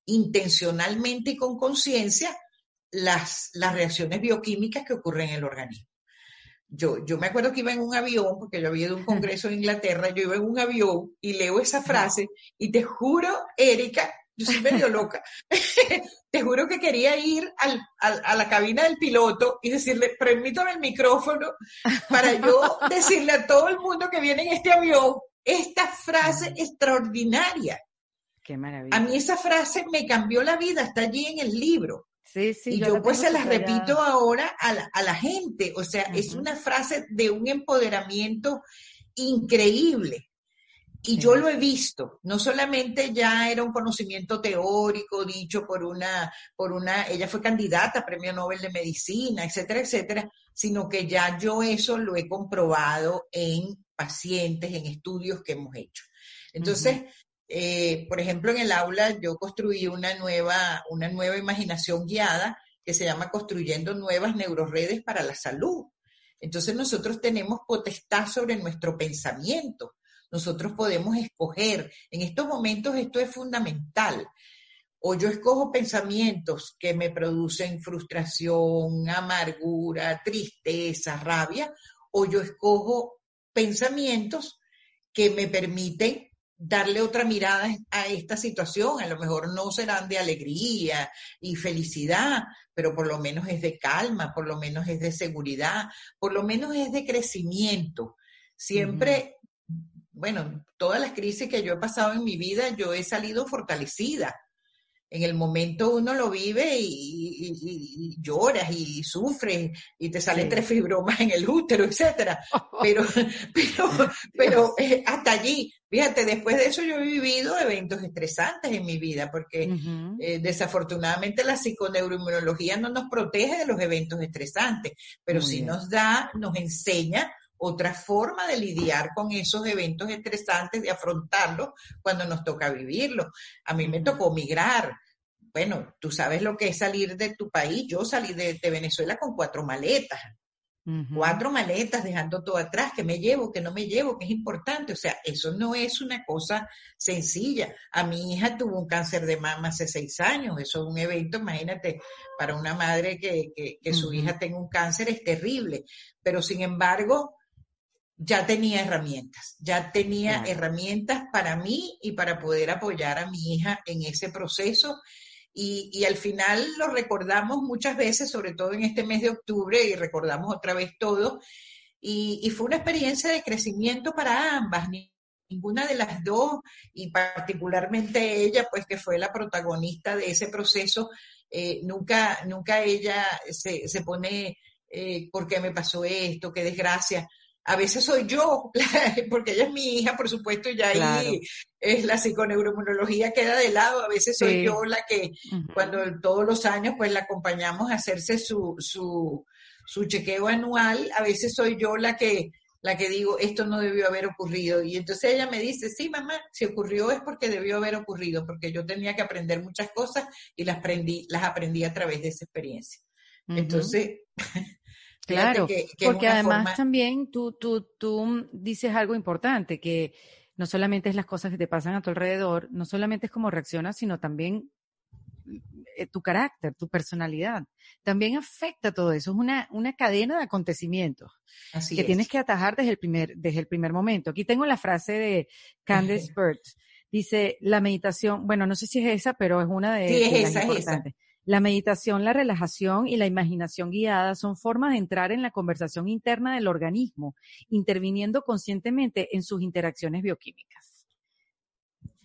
intencionalmente y con conciencia las, las reacciones bioquímicas que ocurren en el organismo. Yo, yo me acuerdo que iba en un avión, porque yo había ido a un congreso en Inglaterra, yo iba en un avión y leo esa frase y te juro, Erika, yo soy medio loca. Te juro que quería ir al, a la cabina del piloto y decirle, permítame el micrófono [LAUGHS] para yo decirle a todo el mundo que viene en este avión esta frase extraordinaria. Qué maravilla. A mí esa frase me cambió la vida, está allí en el libro. Sí, sí. Y yo, pues se las repito ahora a la, a la, gente. O sea, es una frase de un empoderamiento increíble. Y yo lo he visto, no solamente ya era un conocimiento teórico dicho por una, por una, ella fue candidata a Premio Nobel de Medicina, etcétera, etcétera, sino que ya yo eso lo he comprobado en pacientes, en estudios que hemos hecho. Entonces, eh, por ejemplo, en el aula yo construí una nueva, una nueva imaginación guiada que se llama Construyendo Nuevas Neuroredes para la Salud. Entonces nosotros tenemos potestad sobre nuestro pensamiento. Nosotros podemos escoger. En estos momentos esto es fundamental. O yo escojo pensamientos que me producen frustración, amargura, tristeza, rabia, o yo escojo pensamientos que me permiten darle otra mirada a esta situación. A lo mejor no serán de alegría y felicidad, pero por lo menos es de calma, por lo menos es de seguridad, por lo menos es de crecimiento. Siempre, bueno, todas las crisis que yo he pasado en mi vida, yo he salido fortalecida. En el momento uno lo vive y, lloras y sufres y te salen tres fibromas en el útero, etcétera. [LAUGHS] Pero, pero, pero eh, hasta allí, fíjate, después de eso yo he vivido eventos estresantes en mi vida, porque eh, desafortunadamente la psiconeuroinmunología no nos protege de los eventos estresantes, pero sí nos da, nos enseña otra forma de lidiar con esos eventos estresantes, de afrontarlos cuando nos toca vivirlos. A mí me tocó migrar. Bueno, tú sabes lo que es salir de tu país. Yo salí de, Venezuela con cuatro maletas. Cuatro maletas dejando todo atrás, que me llevo, que no me llevo, que es importante. O sea, eso no es una cosa sencilla. A mi hija tuvo un cáncer de mama hace seis años. Eso es un evento, imagínate, para una madre que, que, su hija tenga un cáncer es terrible. Pero sin embargo, ya tenía herramientas, ya tenía herramientas para mí y para poder apoyar a mi hija en ese proceso. Y, al final lo recordamos muchas veces, sobre todo en este mes de octubre, y recordamos otra vez todo. Y, fue una experiencia de crecimiento para ambas, ninguna de las dos, y particularmente ella, pues que fue la protagonista de ese proceso, eh, nunca, nunca ella se, se pone, eh, ¿por qué me pasó esto? Qué desgracia a veces soy yo, [LAUGHS] porque ella es mi hija, por supuesto, y ahí es la psiconeuroinmunología queda de lado, a veces soy yo la que cuando todos los años pues la acompañamos a hacerse su, su, su chequeo anual, a veces soy yo la que la que digo, esto no debió haber ocurrido. Y entonces ella me dice, sí, mamá, si ocurrió es porque debió haber ocurrido, porque yo tenía que aprender muchas cosas y las aprendí, las aprendí a través de esa experiencia. Entonces, Claro, porque además también tú, tú, tú dices algo importante, que no solamente es las cosas que te pasan a tu alrededor, no solamente es cómo reaccionas, sino también eh, tu carácter, tu personalidad. También afecta todo eso. Es una, una cadena de acontecimientos que tienes que atajar desde el primer, desde el primer momento. Aquí tengo la frase de Candace [LAUGHS] Burt. Dice, la meditación, bueno, no sé si es esa, pero es una de, sí, las importantes. La meditación, la relajación y la imaginación guiada son formas de entrar en la conversación interna del organismo, interviniendo conscientemente en sus interacciones bioquímicas.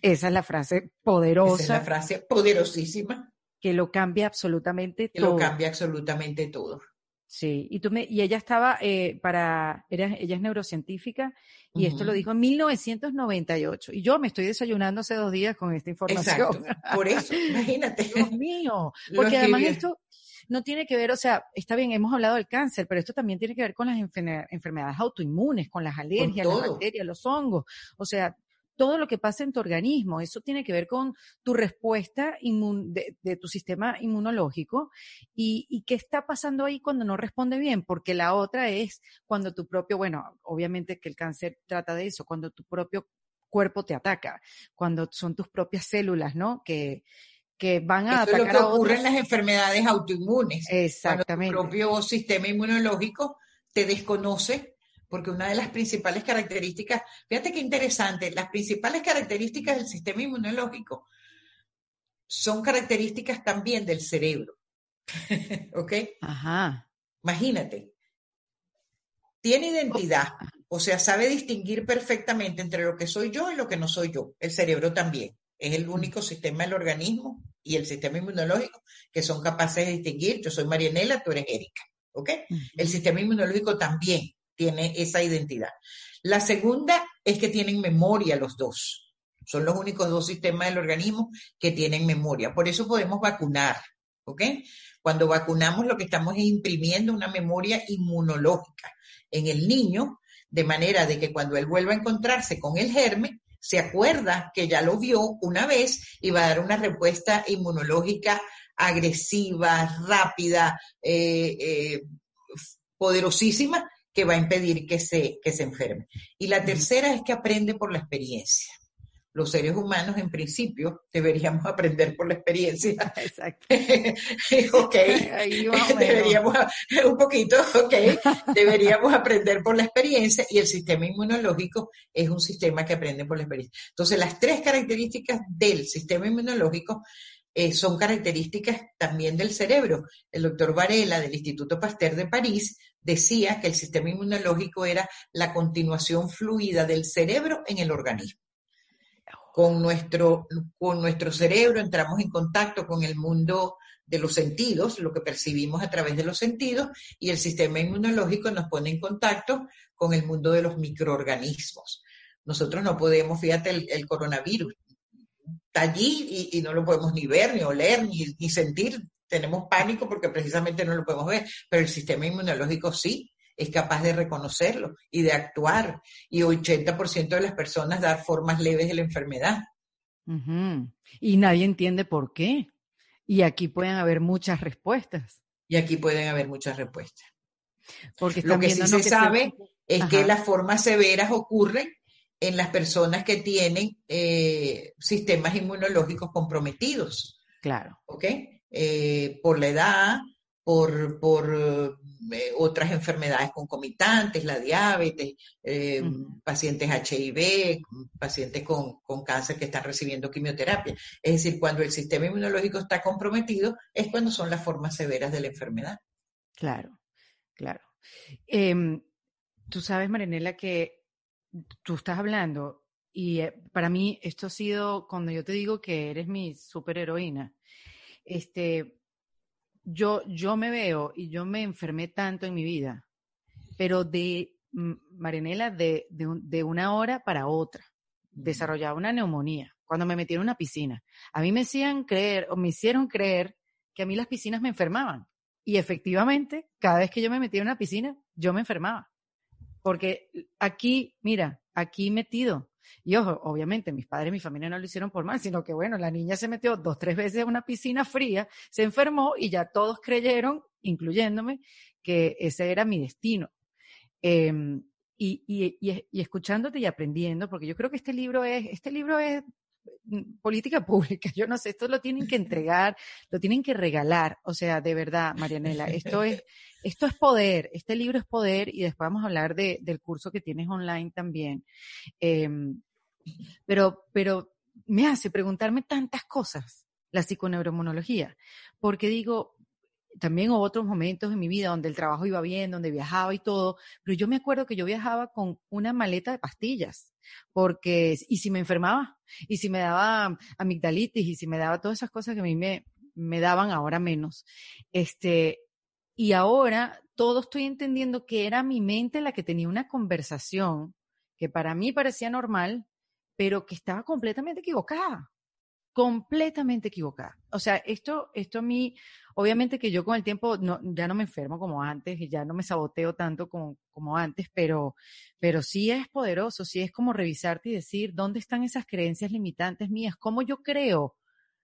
Esa es la frase poderosa. Esa es la frase poderosísima. Que lo cambia absolutamente todo. Que lo cambia absolutamente todo. Sí, y, tú me, y ella estaba eh, para, ella es neurocientífica y esto lo dijo en 1998. Y yo me estoy desayunando hace dos días con esta información. Exacto. Por eso, [LAUGHS] imagínate. Dios mío. [LAUGHS] Porque además esto no tiene que ver, o sea, está bien, hemos hablado del cáncer, pero esto también tiene que ver con las enfermedades autoinmunes, con las alergias, las bacterias, los hongos. O sea, todo lo que pasa en tu organismo. Eso tiene que ver con tu respuesta de, tu sistema inmunológico y, qué está pasando ahí cuando no responde bien, porque la otra es cuando tu propio, bueno, obviamente que el cáncer trata de eso, cuando tu propio cuerpo te ataca, cuando son tus propias células, ¿no? Que, que van a atacar es lo que ocurre en las enfermedades autoinmunes. Exactamente. Cuando tu propio sistema inmunológico te desconoce porque una de las principales características, fíjate qué interesante, las principales características del sistema inmunológico son características también del cerebro. [LAUGHS] ¿Ok? Ajá. Imagínate. Tiene identidad, o sea, sabe distinguir perfectamente entre lo que soy yo y lo que no soy yo. El cerebro también. Es el único sistema del organismo y el sistema inmunológico que son capaces de distinguir, yo soy Marianela, tú eres Erika, ¿ok? El sistema inmunológico también tiene esa identidad. La segunda es que tienen memoria los dos. Son los únicos dos sistemas del organismo que tienen memoria. Por eso podemos vacunar, ¿ok? Cuando vacunamos lo que estamos es imprimiendo una memoria inmunológica en el niño, de manera de que cuando él vuelva a encontrarse con el germen, se acuerda que ya lo vio una vez y va a dar una respuesta inmunológica agresiva, rápida, eh, eh, poderosísima, que va a impedir que se, que se enferme. Y la tercera es que aprende por la experiencia los seres humanos en principio deberíamos aprender por la experiencia. Exacto. [LAUGHS] ok. deberíamos, [LAUGHS] un poquito, ok. deberíamos aprender por la experiencia y el sistema inmunológico es un sistema que aprende por la experiencia. Entonces, las tres características del sistema inmunológico eh, son características también del cerebro. El doctor Varela del Instituto Pasteur de París decía que el sistema inmunológico era la continuación fluida del cerebro en el organismo con nuestro, con nuestro cerebro, entramos en contacto con el mundo de los sentidos, lo que percibimos a través de los sentidos, y el sistema inmunológico nos pone en contacto con el mundo de los microorganismos. Nosotros no podemos, fíjate, el, coronavirus está allí y, no lo podemos ni ver, ni oler, ni, ni sentir. Tenemos pánico porque precisamente no lo podemos ver, pero el sistema inmunológico sí es capaz de reconocerlo y de actuar. Y 80% de las personas dar formas leves de la enfermedad. Y nadie entiende por qué. Y aquí pueden haber muchas respuestas. Y aquí pueden haber muchas respuestas. Porque lo que sí se sabe es que las formas severas ocurren en las personas que tienen eh, sistemas inmunológicos comprometidos. Claro. ¿Ok? Eh, por la edad, por, por eh, otras enfermedades concomitantes, la diabetes, eh, pacientes HIV, pacientes con, cáncer que están recibiendo quimioterapia. Es decir, cuando el sistema inmunológico está comprometido es cuando son las formas severas de la enfermedad. Claro, claro. Em, tú sabes, Marinela, que tú estás hablando y eh, para mí esto ha sido cuando yo te digo que eres mi superheroína. Este, yo, yo me veo y yo me enfermé tanto en mi vida, pero de, Marinela, de, de, una hora para otra, desarrollaba una neumonía cuando me metí en una piscina. A mí me hacían creer, o me hicieron creer que a mí las piscinas me enfermaban. Y efectivamente, cada vez que yo me metía en una piscina, yo me enfermaba. Porque aquí, mira, aquí metido, y ojo, obviamente mis padres y mi familia no lo hicieron por mal, sino que bueno, la niña se metió dos, tres veces en una piscina fría, se enfermó y ya todos creyeron, incluyéndome, que ese era mi destino. Em, y, y, y, escuchándote y aprendiendo, porque yo creo que este libro es, este libro es política [LAUGHS] pública, yo no sé, esto lo tienen que entregar, lo tienen que regalar, o sea, de verdad, Marianela, esto es, esto es poder, este libro es poder y después vamos a hablar de, del curso que tienes online también. Em, pero, pero me hace preguntarme tantas cosas la psiconeuromonología, porque digo, también hubo otros momentos en mi vida donde el trabajo iba bien, donde viajaba y todo, pero yo me acuerdo que yo viajaba con una maleta de pastillas, porque, y si me enfermaba, y si me daba amigdalitis, y si me daba todas esas cosas que a mí me, me daban ahora menos, este, y ahora todo estoy entendiendo que era mi mente la que tenía una conversación que para mí parecía normal, pero que estaba completamente equivocada, completamente equivocada. O sea, esto, esto a mí, obviamente que yo con el tiempo no, ya no me enfermo como antes y ya no me saboteo tanto como, como antes, pero, pero sí es poderoso, sí es como revisarte y decir, ¿dónde están esas creencias limitantes mías? ¿Cómo yo creo?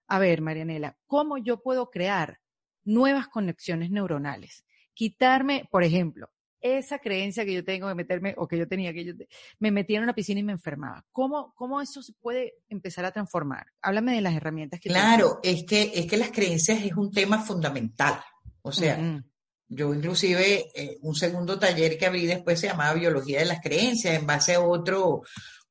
A ver, Marianela, ¿cómo yo puedo crear nuevas conexiones neuronales? Quitarme, por ejemplo, esa creencia que yo tengo de meterme, o que yo tenía, que yo me metía en una piscina y me enfermaba. ¿Cómo, cómo eso se puede empezar a transformar? Háblame de las herramientas que Claro, es que, es que las creencias es un tema fundamental. O sea, yo inclusive eh, un segundo taller que abrí después se llamaba Biología de las Creencias, en base a otro,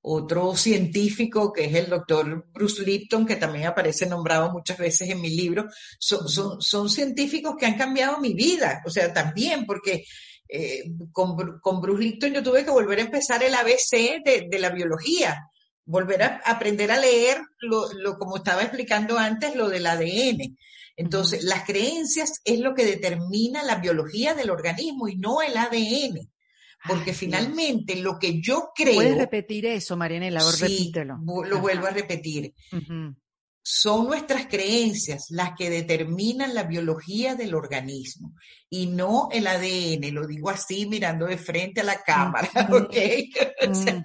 otro científico que es el doctor Bruce Lipton, que también aparece nombrado muchas veces en mi libro, son, son, son científicos que han cambiado mi vida, o sea, también, porque eh, con, con Bruce Lipton yo tuve que volver a empezar el ABC de, la biología. volver a aprender a leer lo, lo como estaba explicando antes, lo del ADN. Entonces, las creencias es lo que determina la biología del organismo y no el ADN. Porque finalmente lo que yo creo. Puedes repetir eso, Marianela, sí, repítelo. Lo vuelvo a repetir. Son nuestras creencias las que determinan la biología del organismo y no el ADN. Lo digo así mirando de frente a la cámara, [LAUGHS] ¿ok? Mm.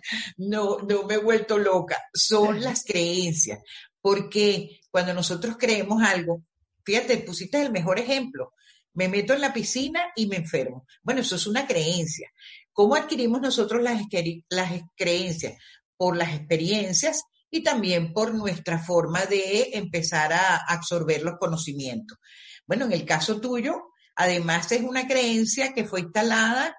no, no me he vuelto loca. Son las creencias. Porque cuando nosotros creemos algo, fíjate, pusiste el mejor ejemplo. Me meto en la piscina y me enfermo. Bueno, eso es una creencia. ¿Cómo adquirimos nosotros las, las creencias? Por las experiencias y también por nuestra forma de empezar a absorber los conocimientos. Bueno, en el caso tuyo, además es una creencia que fue instalada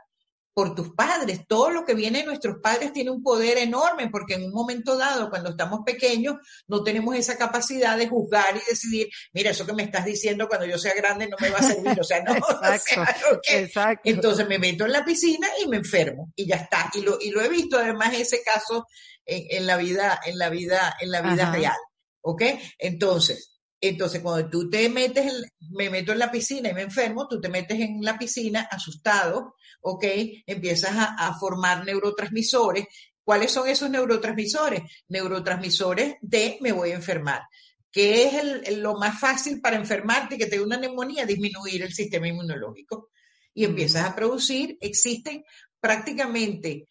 por tus padres. Todo lo que viene de nuestros padres tiene un poder enorme porque en un momento dado, cuando estamos pequeños, no tenemos esa capacidad de juzgar y decidir, mira, eso que me estás diciendo cuando yo sea grande no me va a servir. O sea, no. [LAUGHS] exacto, Entonces me meto en la piscina y me enfermo y ya está. Y lo, y lo he visto además ese caso en, la vida, en la vida, en la vida real. ¿Ok? Entonces, entonces, cuando tú te metes, me meto en la piscina y me enfermo, tú te metes en la piscina asustado, ¿ok? Empiezas a, formar neurotransmisores. ¿Cuáles son esos neurotransmisores? Neurotransmisores de me voy a enfermar. ¿Qué es lo más fácil para enfermarte y que te dé una neumonía? Disminuir el sistema inmunológico. Y empiezas a producir, existen prácticamente,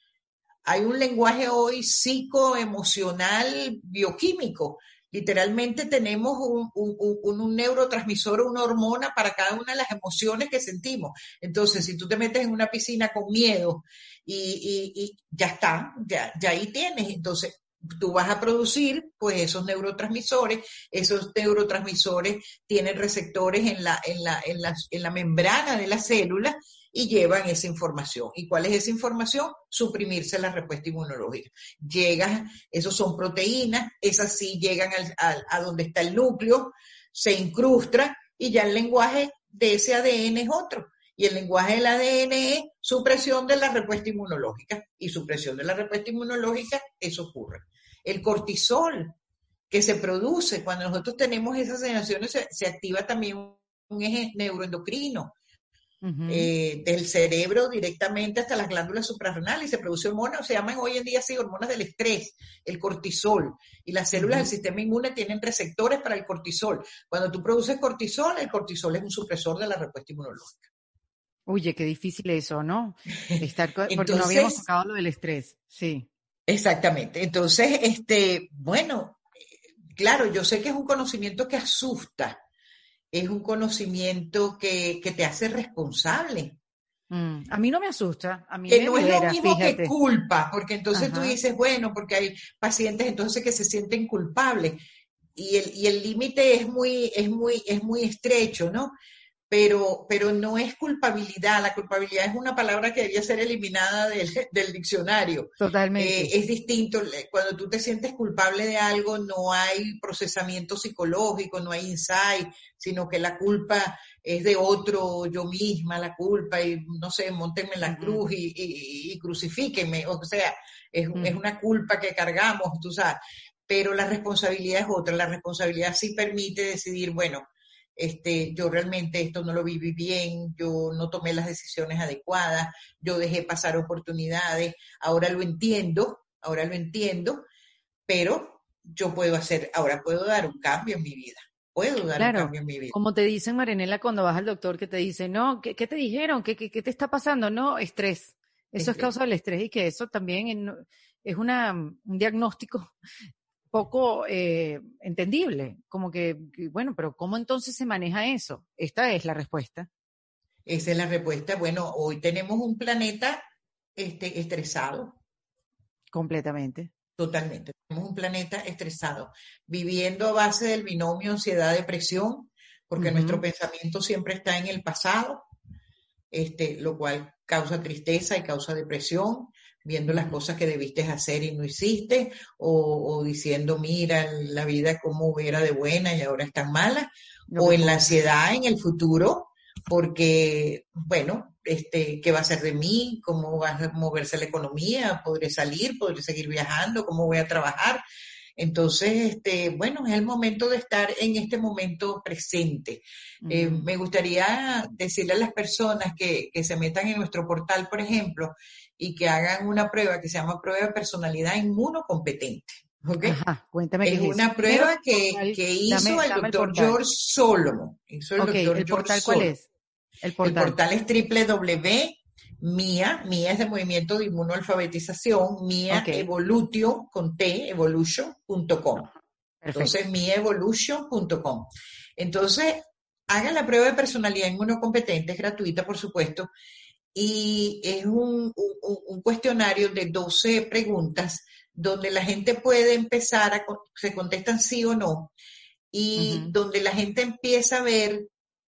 hay un lenguaje hoy psicoemocional bioquímico Literalmente tenemos un, neurotransmisor, una hormona para cada una de las emociones que sentimos. Entonces, si tú te metes en una piscina con miedo y, ya está, ya, ahí tienes. Entonces, tú vas a producir pues esos neurotransmisores, esos neurotransmisores tienen receptores en la, en la, en en la membrana de la célula y llevan esa información. ¿Y cuál es esa información? Suprimirse la respuesta inmunológica. Llegan, esos son proteínas, esas sí llegan al, a donde está el núcleo, se incrustra y ya el lenguaje de ese ADN es otro. Y el lenguaje del ADN es supresión de la respuesta inmunológica. Y supresión de la respuesta inmunológica, eso ocurre. El cortisol que se produce cuando nosotros tenemos esas sensaciones, se, se activa también un eje neuroendocrino eh, del cerebro directamente hasta las glándulas suprarrenales y se produce hormonas, se llaman hoy en día así hormonas del estrés, el cortisol. Y las células del sistema inmune tienen receptores para el cortisol. Cuando tú produces cortisol, el cortisol es un supresor de la respuesta inmunológica. Oye, qué difícil eso, ¿no? Estar, [LAUGHS] porque no habíamos tocado lo del estrés, sí. Exactamente. Entonces, este, bueno, eh, claro, yo sé que es un conocimiento que asusta, es un conocimiento que, te hace responsable. Mm, a mí no me asusta, a mí que me no es lo mismo que culpa, porque entonces tú dices, bueno, porque hay pacientes entonces que se sienten culpables y el y el límite es muy es muy es muy estrecho, ¿no? Pero, pero no es culpabilidad. La culpabilidad es una palabra que debería ser eliminada [LAUGHS] del, del diccionario. Totalmente. Eh, es distinto. Cuando tú te sientes culpable de algo, no hay procesamiento psicológico, no hay insight, sino que la culpa es de otro, yo misma, la culpa, y no sé, montenme en la cruz y, y, crucifíquenme. O sea, es, es una culpa que cargamos, tú sabes. Pero la responsabilidad es otra. La responsabilidad sí permite decidir, bueno, este, yo realmente esto no lo viví bien, yo no tomé las decisiones adecuadas, yo dejé pasar oportunidades, ahora lo entiendo, ahora lo entiendo, pero yo puedo hacer, ahora puedo dar un cambio en mi vida. Puedo dar un cambio en mi vida. Como te dicen, Marinela, cuando vas al doctor que te dice, no, ¿qué, te dijeron? ¿Qué, ¿Qué, te está pasando? No, estrés. Eso es causa del estrés y que eso también es una, un diagnóstico poco eh, entendible, como que, bueno, pero ¿cómo entonces se maneja eso? Esta es la respuesta. Esa es la respuesta. Bueno, hoy tenemos un planeta este, estresado. Completamente. Totalmente. Tenemos un planeta estresado, viviendo a base del binomio ansiedad-depresión, porque nuestro pensamiento siempre está en el pasado, este, lo cual causa tristeza y causa depresión viendo las cosas que debiste hacer y no hiciste, o, diciendo, mira, la vida como era de buena y ahora es tan mala, o en la ansiedad en el futuro, porque, bueno, este, ¿qué va a ser de mí? ¿Cómo va a moverse la economía? ¿Podré salir? ¿Podré seguir viajando? ¿Cómo voy a trabajar? Entonces, este, bueno, es el momento de estar en este momento presente. Eh, me gustaría decirle a las personas que, que, se metan en nuestro portal, por ejemplo, y que hagan una prueba que se llama prueba de personalidad inmunocompetente. ¿Okay? Ajá, cuéntame es una prueba que, que, hizo el doctor George Solomon. Hizo el, ¿El portal cuál es? El portal. el portal es www MIA, MIA es de Movimiento de Inmunoalfabetización, MIA Evolutio con T, evolution.com. Entonces, miaevolution.com. Entonces, hagan la prueba de personalidad inmunocompetente, es gratuita, por supuesto, y es un, cuestionario de 12 preguntas donde la gente puede empezar a, se contestan sí o no, y donde la gente empieza a ver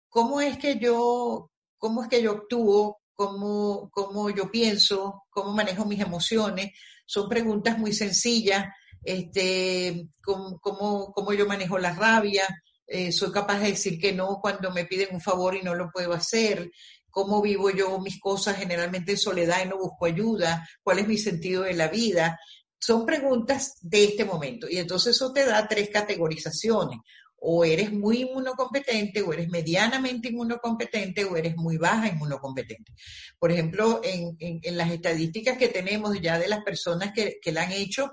cómo es que yo, cómo es que yo actúo, cómo, cómo yo pienso, cómo manejo mis emociones. Son preguntas muy sencillas, este, cómo, cómo, yo manejo la rabia, eh, soy capaz de decir que no cuando me piden un favor y no lo puedo hacer, cómo vivo yo mis cosas generalmente en soledad y no busco ayuda, cuál es mi sentido de la vida. Son preguntas de este momento y entonces eso te da tres categorizaciones o eres muy inmunocompetente, o eres medianamente inmunocompetente, o eres muy baja inmunocompetente. Por ejemplo, en, las estadísticas que tenemos ya de las personas que, la han hecho,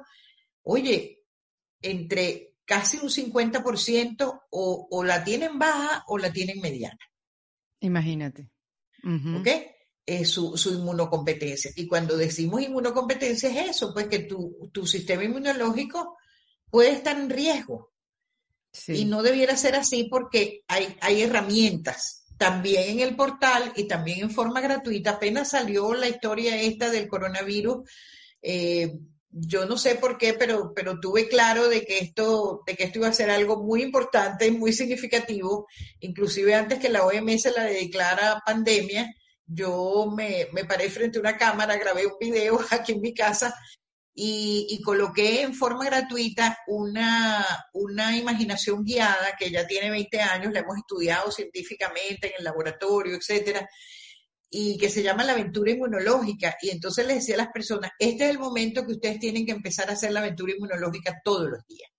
oye, entre casi un 50% o, o la tienen baja o la tienen mediana. Imagínate. ¿Ok? Su, su, inmunocompetencia. Y cuando decimos inmunocompetencia es eso, pues que tu, tu sistema inmunológico puede estar en riesgo. Y no debiera ser así porque hay, hay herramientas también en el portal y también en forma gratuita. Apenas salió la historia esta del coronavirus. Eh, yo no sé por qué, pero, pero tuve claro de que esto, de que esto iba a ser algo muy importante y muy significativo. Inclusive antes que la OMS la declara pandemia, yo me, me paré frente a una cámara, grabé un video [LAUGHS] aquí en mi casa y, coloqué en forma gratuita una, una imaginación guiada que ya tiene 20 años, la hemos estudiado científicamente en el laboratorio, etcétera, y que se llama la aventura inmunológica. Y entonces les decía a las personas, este es el momento que ustedes tienen que empezar a hacer la aventura inmunológica todos los días.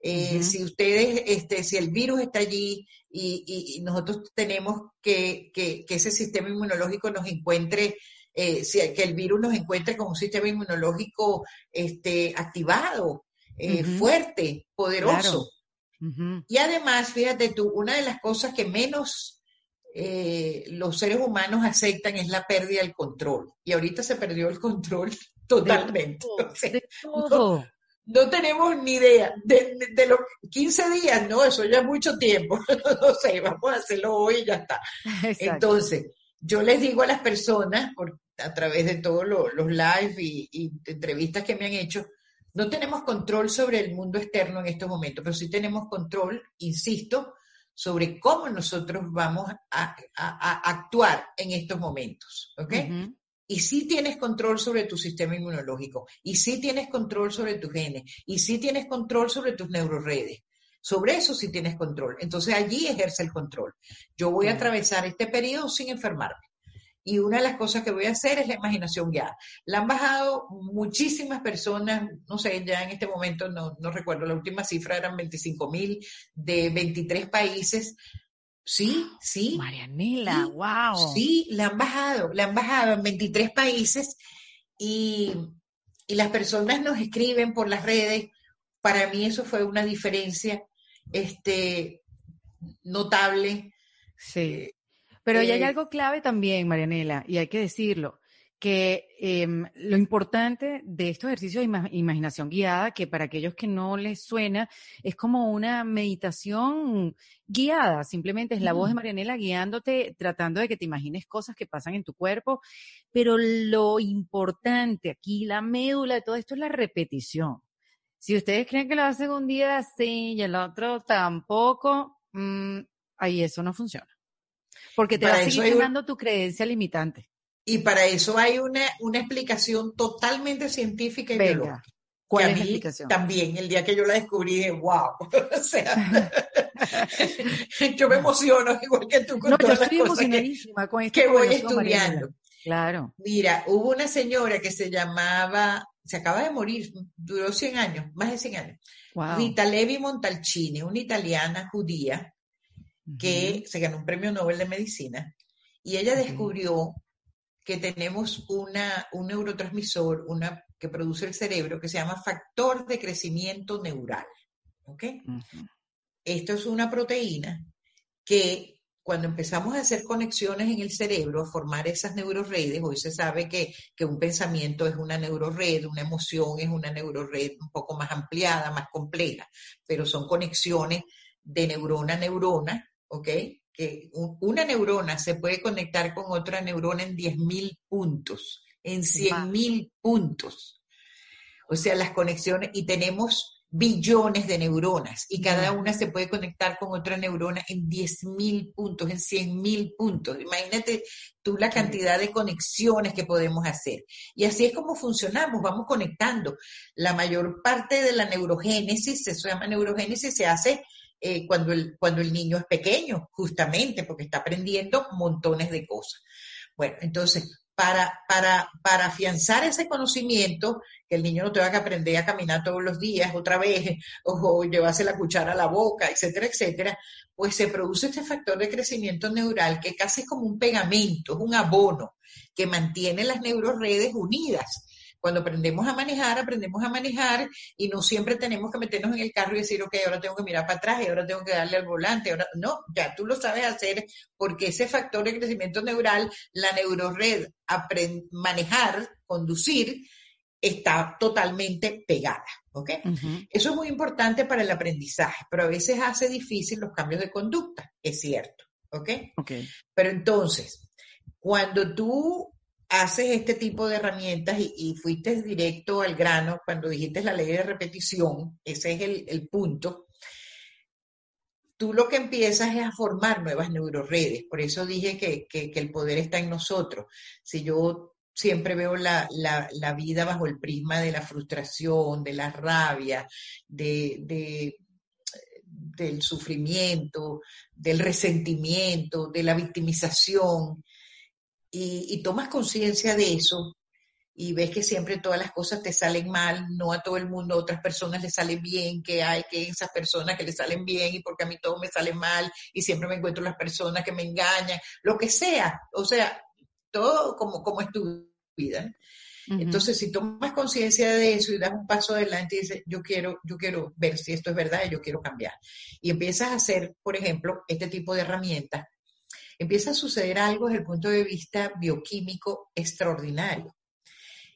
Eh, si ustedes, este, si el virus está allí y, nosotros tenemos que, que, que, ese sistema inmunológico nos encuentre eh, que el virus nos encuentre con un sistema inmunológico este, activado, eh, fuerte, poderoso. Y además, fíjate tú, una de las cosas que menos eh, los seres humanos aceptan es la pérdida del control. Y ahorita se perdió el control [LAUGHS] totalmente. [LAUGHS] No, tenemos ni idea. De, los 15 días, no, eso ya es mucho tiempo. [LAUGHS] no sé, vamos a hacerlo hoy y ya está. Entonces, yo les digo a las personas, por, a través de todos los live y, entrevistas que me han hecho, no tenemos control sobre el mundo externo en estos momentos, pero sí tenemos control, insisto, sobre cómo nosotros vamos a, actuar en estos momentos, ¿ok? Y sí tienes control sobre tu sistema inmunológico, y sí tienes control sobre tus genes, y sí tienes control sobre tus neuroredes. Sobre eso sí tienes control. Entonces allí ejerce el control. Yo voy a atravesar este periodo sin enfermarme y una de las cosas que voy a hacer es la imaginación guiada. La han bajado muchísimas personas, no sé, ya en este momento no, recuerdo, la última cifra eran 25 mil de 23 países. Sí, sí. Marianela, wow. Sí, la han bajado, la han bajado en 23 países y, las personas nos escriben por las redes. Para mí eso fue una diferencia este, notable. Sí. Eh, pero hay eh, algo clave también, Marianela, y hay que decirlo, que em, lo importante de estos ejercicios de imaginación guiada, que para aquellos que no les suena, es como una meditación guiada, simplemente es la voz de Marianela guiándote, tratando de que te imagines cosas que pasan en tu cuerpo, pero lo importante aquí, la médula de todo esto es la repetición. Si ustedes creen que lo hacen un día así y el otro tampoco, mm, ahí eso no funciona. Porque te va a seguir dando tu creencia limitante. Y para eso hay una, una explicación totalmente científica y Venga, ¿Cuál es la explicación? También, el día que yo la descubrí, dije, wow. [LAUGHS] o sea, [LAUGHS] yo me [LAUGHS] emociono igual que tú con no, todas yo estoy las cosas emocionadísima con que, esto que voy estudiando. Mariela. Claro. Mira, hubo una señora que se llamaba, se acaba de morir, duró 100 años, más de 100 años. Wow. Rita Levi Montalcini, una italiana judía que se ganó un premio Nobel de Medicina y ella descubrió que tenemos una, un neurotransmisor una, que produce el cerebro que se llama factor de crecimiento neural. ¿ok? Esto es una proteína que cuando empezamos a hacer conexiones en el cerebro, a formar esas neuroredes, hoy se sabe que, que un pensamiento es una neurored, una emoción es una neurored un poco más ampliada, más compleja, pero son conexiones de neurona a neurona, ¿ok? Que un- una neurona se puede conectar con otra neurona en 10.000 puntos, en 100.000 puntos. O sea, las conexiones, y tenemos billones de neuronas, y cada una se puede conectar con otra neurona en 10.000 puntos, en 100.000 puntos. Imagínate tú la cantidad de conexiones que podemos hacer. Y así es como funcionamos, vamos conectando. La mayor parte de la neurogénesis, se llama neurogénesis, se hace eh, cuando, el, cuando el niño es pequeño, justamente, porque está aprendiendo montones de cosas. Bueno, entonces, para, para, para afianzar ese conocimiento, que el niño no tenga que aprender a caminar todos los días otra vez, [LAUGHS] o, o llevarse la cuchara a la boca, etcétera, etcétera, pues se produce este factor de crecimiento neural que casi es como un pegamento, es un abono que mantiene las neuroredes unidas. Cuando aprendemos a manejar, aprendemos a manejar y no siempre tenemos que meternos en el carro y decir, ok, ahora tengo que mirar para atrás y ahora tengo que darle al volante. Ahora, no, ya tú lo sabes hacer porque ese factor de crecimiento neural, la neurored, manejar, conducir, está totalmente pegada. ¿ok? Eso es muy importante para el aprendizaje, pero a veces hace difícil los cambios de conducta, es cierto. ¿ok? Ok. Pero entonces, cuando tú haces este tipo de herramientas y, fuiste directo al grano, cuando dijiste la ley de repetición, ese es el, punto, tú lo que empiezas es a formar nuevas neuroredes. Por eso dije que, el poder está en nosotros. Si yo siempre veo la, vida bajo el prisma de la frustración, de la rabia, de- del sufrimiento, del resentimiento, de la victimización, y, y tomas conciencia de eso y ves que siempre todas las cosas te salen mal, no a todo el mundo, a otras personas les salen bien, que hay que esas personas que le salen bien y porque a mí todo me sale mal y siempre me encuentro las personas que me engañan, lo que sea, o sea, todo como, como es tu vida. Entonces, si tomas conciencia de eso y das un paso adelante y dices, yo quiero, yo quiero ver si esto es verdad y yo quiero cambiar. Y empiezas a hacer, por ejemplo, este tipo de herramientas, empieza a suceder algo desde el punto de vista bioquímico extraordinario.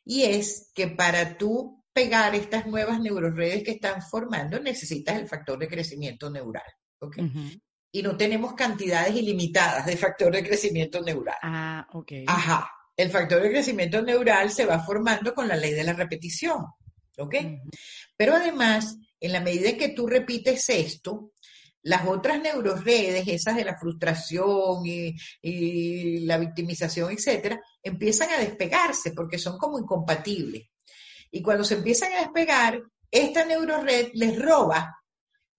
Y es que para tú pegar estas nuevas neuroredes que están formando, necesitas el factor de crecimiento neural. Y no tenemos cantidades ilimitadas de factor de crecimiento neural. Ah, ok. Ajá. El factor de crecimiento neural se va formando con la ley de la repetición. ¿Ok? Pero además, en la medida que tú repites esto, las otras neuroredes, esas de la frustración y, y la victimización, etcétera, empiezan a despegarse porque son como incompatibles. Y cuando se empiezan a despegar, esta neurored les roba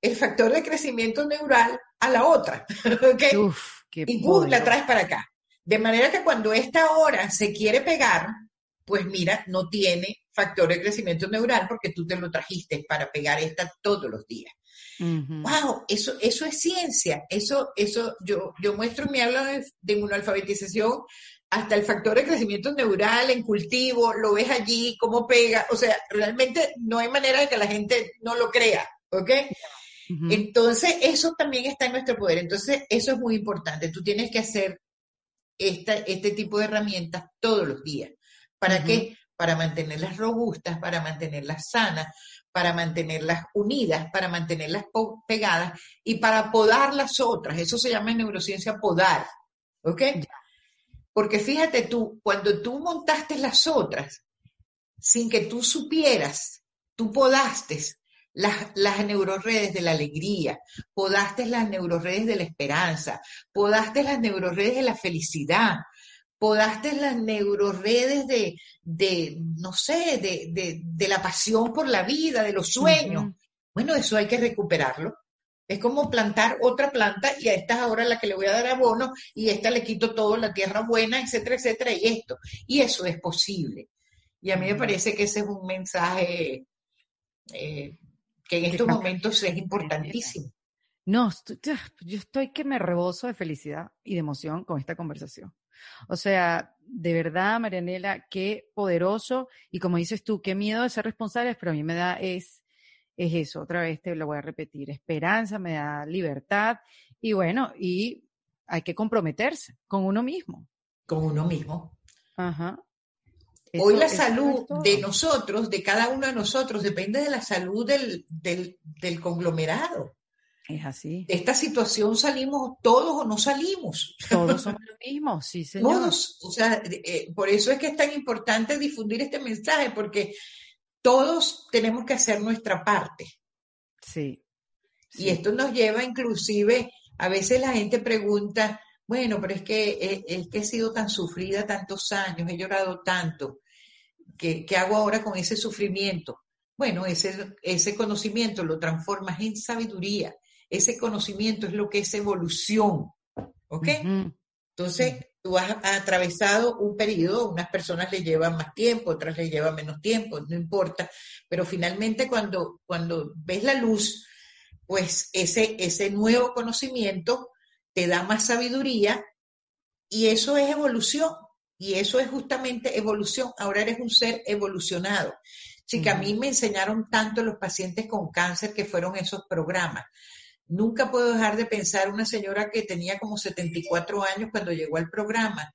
el factor de crecimiento neural a la otra. [LAUGHS] ¿ok? Uf, qué y la traes para acá. De manera que cuando esta hora se quiere pegar, pues mira, no tiene factor de crecimiento neural porque tú te lo trajiste para pegar esta todos los días. Wow, eso, eso es ciencia. Eso, eso, yo, yo muestro en mi aula de, de inmunoalfabetización hasta el factor de crecimiento neural en cultivo, lo ves allí, cómo pega. O sea, realmente no hay manera de que la gente no lo crea, ¿ok? Entonces, eso también está en nuestro poder. Entonces, eso es muy importante. Tú tienes que hacer esta, este tipo de herramientas todos los días. ¿Para Ujú. qué? Para mantenerlas robustas, para mantenerlas sanas, para mantenerlas unidas, para mantenerlas pegadas y para podar las otras. Eso se llama en neurociencia podar. ¿Ok? Porque fíjate tú, cuando tú montaste las otras, sin que tú supieras, tú podaste las, las neuroredes de la alegría, podaste las neuroredes de la esperanza, podaste las neuroredes de la felicidad, podaste las neuroredes de, de no sé, de, de, de la pasión por la vida, de los sueños. Bueno, eso hay que recuperarlo. Es como plantar otra planta y a esta es ahora la que le voy a dar abono y a esta le quito todo, la tierra buena, etcétera, etcétera, y esto. Y eso es posible. Y a mí me parece que ese es un mensaje eh, que en estos momentos es importantísimo. No, yo estoy que me rebozo de felicidad y de emoción con esta conversación. O sea, de verdad, Marianela, qué poderoso y como dices tú, qué miedo de ser responsables, pero a mí me da es, es eso, otra vez te lo voy a repetir, esperanza, me da libertad y bueno, y hay que comprometerse con uno mismo. Con uno mismo. Ajá. Hoy la salud de nosotros, de cada uno de nosotros, depende de la salud del, del, del conglomerado. Es así. De esta situación salimos todos o no salimos. Todos somos lo mismo, sí, [LAUGHS] señor. Todos. O sea, eh, por eso es que es tan importante difundir este mensaje, porque todos tenemos que hacer nuestra parte. Sí. Y esto nos lleva inclusive, a veces la gente pregunta, bueno, pero es que, eh, es, que he sido tan sufrida tantos años, he llorado tanto, ¿qué, qué hago ahora con ese sufrimiento? Bueno, ese, ese conocimiento lo transformas en sabiduría ese conocimiento es lo que es evolución. ¿Ok? Entonces, tú has, atravesado un periodo, unas personas le llevan más tiempo, otras le llevan menos tiempo, no importa, pero finalmente cuando, cuando ves la luz, pues ese, ese nuevo conocimiento te da más sabiduría y eso es evolución. Y eso es justamente evolución. Ahora eres un ser evolucionado. Sí, que a mí me enseñaron tanto los pacientes con cáncer que fueron esos programas. Nunca puedo dejar de pensar una señora que tenía como 74 años cuando llegó al programa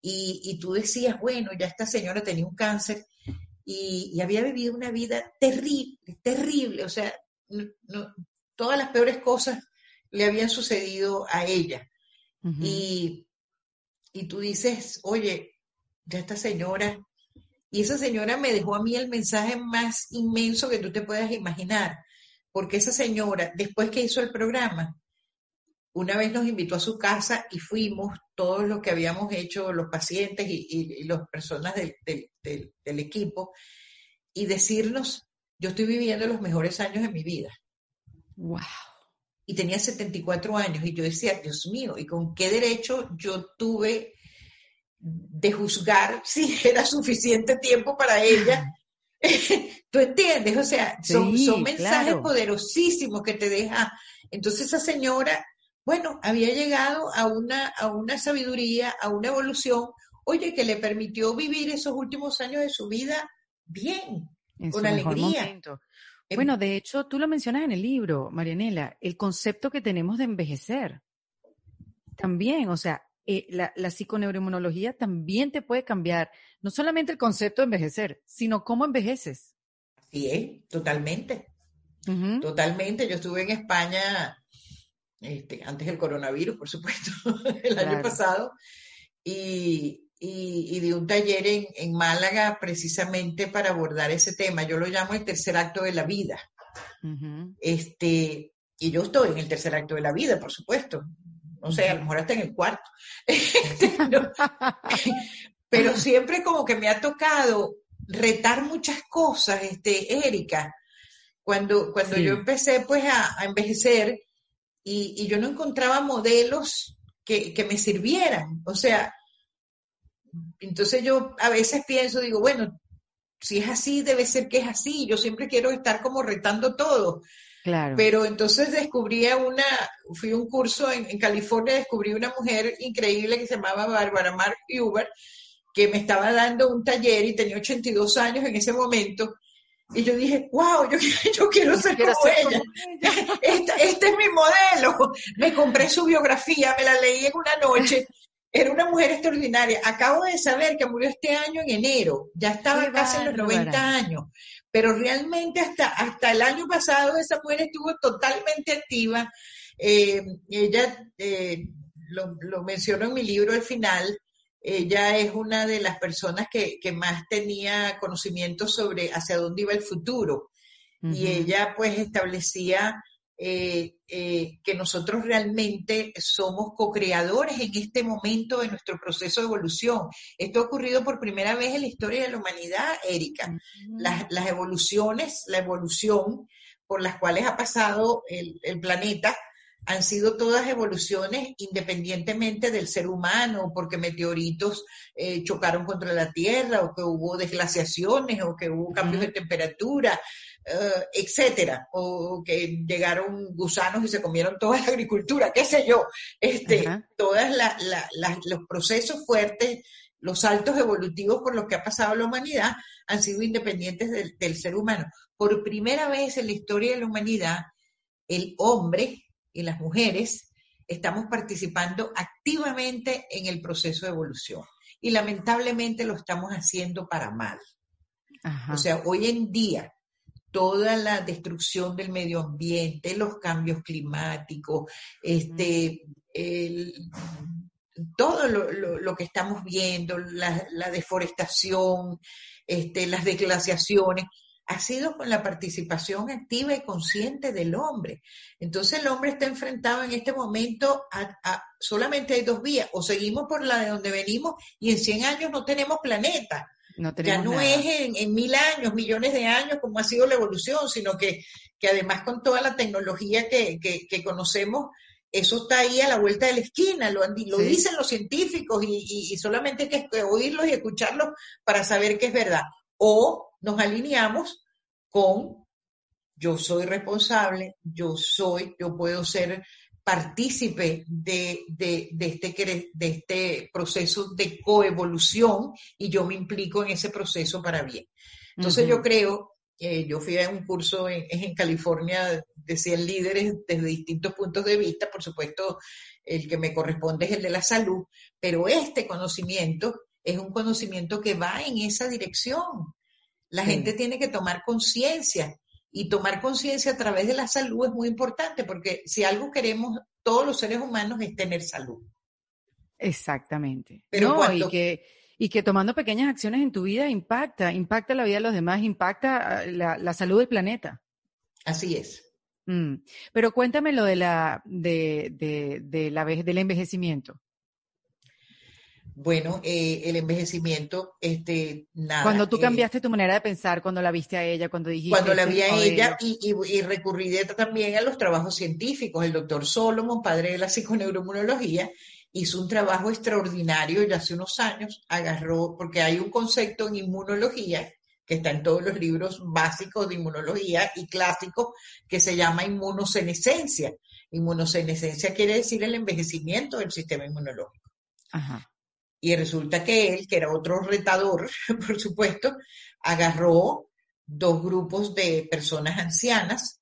y, tú decías, bueno, ya esta señora tenía un cáncer y, había vivido una vida terrible, terrible, o sea, todas las peores cosas le habían sucedido a ella. y, y tú dices, oye, ya esta señora, y esa señora me dejó a mí el mensaje más inmenso que tú te puedas imaginar porque esa señora, después que hizo el programa, una vez nos invitó a su casa y fuimos todos los que habíamos hecho, los pacientes y, las personas del, equipo, y decirnos, yo estoy viviendo los mejores años de mi vida. ¡Wow! Y tenía 74 años y yo decía, Dios mío, ¿y con qué derecho yo tuve de juzgar si era suficiente tiempo para ella [LAUGHS] ¿Tú entiendes? O sea, son, mensajes poderosísimos que te deja. Entonces esa señora, bueno, había llegado a una, a una sabiduría, a una evolución, oye, que le permitió vivir esos últimos años de su vida bien, con alegría. Em bueno, de hecho, tú lo mencionas en el libro, Marianela, el concepto que tenemos de envejecer. También, o sea, eh, la, la psiconeuroinmunología también te puede cambiar no solamente el concepto de envejecer, sino cómo envejeces. Así es, totalmente. Totalmente. Yo estuve en España este, antes del coronavirus, por supuesto, [LAUGHS] el año pasado, y, y, di un taller en, en, Málaga precisamente para abordar ese tema. Yo lo llamo el tercer acto de la vida. este, y yo estoy en el tercer acto de la vida, por supuesto. No sé, a lo mejor hasta en el cuarto. [LAUGHS] Este, pero siempre como que me ha tocado retar muchas cosas, este, Erika. Cuando, cuando yo empecé pues a, envejecer y, yo no encontraba modelos que, que, me sirvieran. O sea, entonces yo a veces pienso, digo, bueno, si es así, debe ser que es así. Yo siempre quiero estar como retando todo. Claro. Pero entonces descubrí una, fui a un curso en, en, California, descubrí una mujer increíble que se llamaba Bárbara Mark Huber, que me estaba dando un taller y tenía 82 años en ese momento. Y yo dije, wow, yo, [LAUGHS] yo quiero ser, como, ella. [LAUGHS] Este, este, es mi modelo. Me compré su biografía, me la leí en una noche. Era una mujer extraordinaria. Acabo de saber que murió este año en enero. Ya estaba casi en los 90 años. Pero realmente hasta, hasta el año pasado esa mujer estuvo totalmente activa. Eh, ella eh, lo, lo menciono en mi libro al final ella es una de las personas que, más tenía conocimiento sobre hacia dónde iba el futuro. Y ella pues establecía eh, eh, que nosotros realmente somos co-creadores en este momento de nuestro proceso de evolución. Esto ha ocurrido por primera vez en la historia de la humanidad, Erika. las, las evoluciones, la evolución por las cuales ha pasado el, planeta han sido todas evoluciones independientemente del ser humano, porque meteoritos eh, chocaron contra la Tierra, o que hubo desglaciaciones, o que hubo cambios de temperatura, uh, etcétera, o que llegaron gusanos y se comieron toda la agricultura, qué sé yo, este, todos los procesos fuertes, los saltos evolutivos por los que ha pasado la humanidad han sido independientes del, del ser humano. Por primera vez en la historia de la humanidad, el hombre y las mujeres estamos participando activamente en el proceso de evolución. Y lamentablemente lo estamos haciendo para mal. O sea, hoy en día toda la destrucción del medio ambiente, los cambios climáticos, este, todo lo, que estamos viendo, la, deforestación, este, las desglaciaciones, ha sido con la participación activa y consciente del hombre. Entonces el hombre está enfrentado en este momento a, solamente hay dos vías, o seguimos por la de donde venimos y en 100 años no tenemos planeta. Ya no es en, mil años, millones de años como ha sido la evolución, sino que, que además con toda la tecnología que, que, conocemos, eso está ahí a la vuelta de la esquina, lo, lo dicen los científicos y, y, solamente hay que oírlos y escucharlos para saber que es verdad. O nos alineamos con yo soy responsable, yo soy, yo puedo ser partícipe de, este, de este proceso de coevolución y yo me implico en ese proceso para bien. Entonces yo creo, eh, yo fui a un curso en, en California de 100 líderes desde distintos puntos de vista, por supuesto el que me corresponde es el de la salud, pero este conocimiento es un conocimiento que va en esa dirección. La gente tiene que tomar conciencia y tomar conciencia a través de la salud es muy importante porque si algo queremos todos los seres humanos es tener salud. Exactamente. Pero y, que, y que tomando pequeñas acciones en tu vida impacta, impacta la vida de los demás, impacta ah, la, salud del planeta. Así es. Mm. Pero cuéntame lo de la, de, de, de la, del envejecimiento. Bueno, eh, el envejecimiento, este, nada. Cuando tú eh, cambiaste tu manera de pensar, cuando la viste a ella, cuando dijiste. Cuando la vi a ella y, y, recurrí también a los trabajos científicos. El doctor Solomon, padre de la psiconeuroinmunología, hizo un trabajo extraordinario y hace unos años agarró, porque hay un concepto en inmunología que está en todos los libros básicos de inmunología y clásicos, que se llama inmunosenescencia. Inmunosenescencia quiere decir el envejecimiento del sistema inmunológico. Ajá. Y resulta que él, que era otro retador, [LAUGHS] por supuesto, agarró dos grupos de personas ancianas,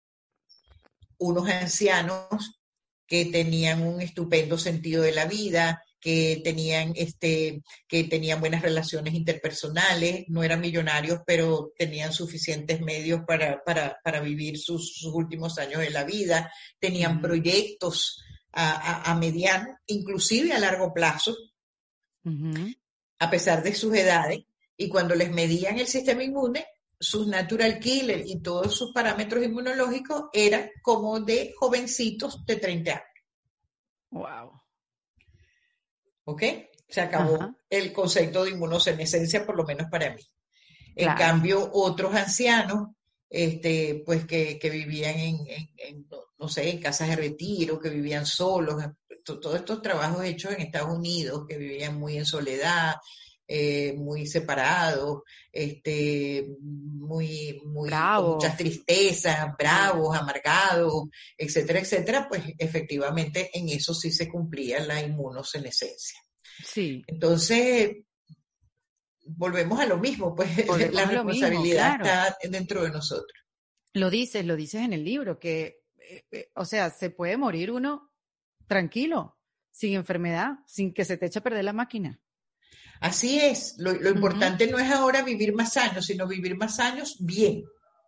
unos ancianos que tenían un estupendo sentido de la vida, que tenían, este, que tenían buenas relaciones interpersonales, no eran millonarios, pero tenían suficientes medios para, vivir sus, últimos años de la vida, tenían proyectos a, a, mediano, inclusive a largo plazo, a pesar de sus edades, y cuando les medían el sistema inmune, sus natural killer y todos sus parámetros inmunológicos eran como de jovencitos de 30 años. Wow. ¿Ok? Se acabó el concepto de inmunosenescencia, por lo menos para mí. En cambio, otros ancianos, este, pues que, vivían en, no sé, en casas de retiro, que vivían solos, todos estos trabajos hechos en Estados Unidos, que vivían muy en soledad, eh, muy separados, este, muy, muy con muchas tristezas, bravos, amargados, etcétera, etcétera, pues efectivamente en eso sí se cumplía la inmunosenescencia. Sí. Entonces, volvemos a lo mismo, pues [LAUGHS] la responsabilidad está dentro de nosotros. Lo dices, lo dices en el libro, que, eh, eh, o sea, se puede morir uno tranquilo, sin enfermedad, sin que se te eche a perder la máquina. Así es, lo, importante no es ahora vivir más años, sino vivir más años bien.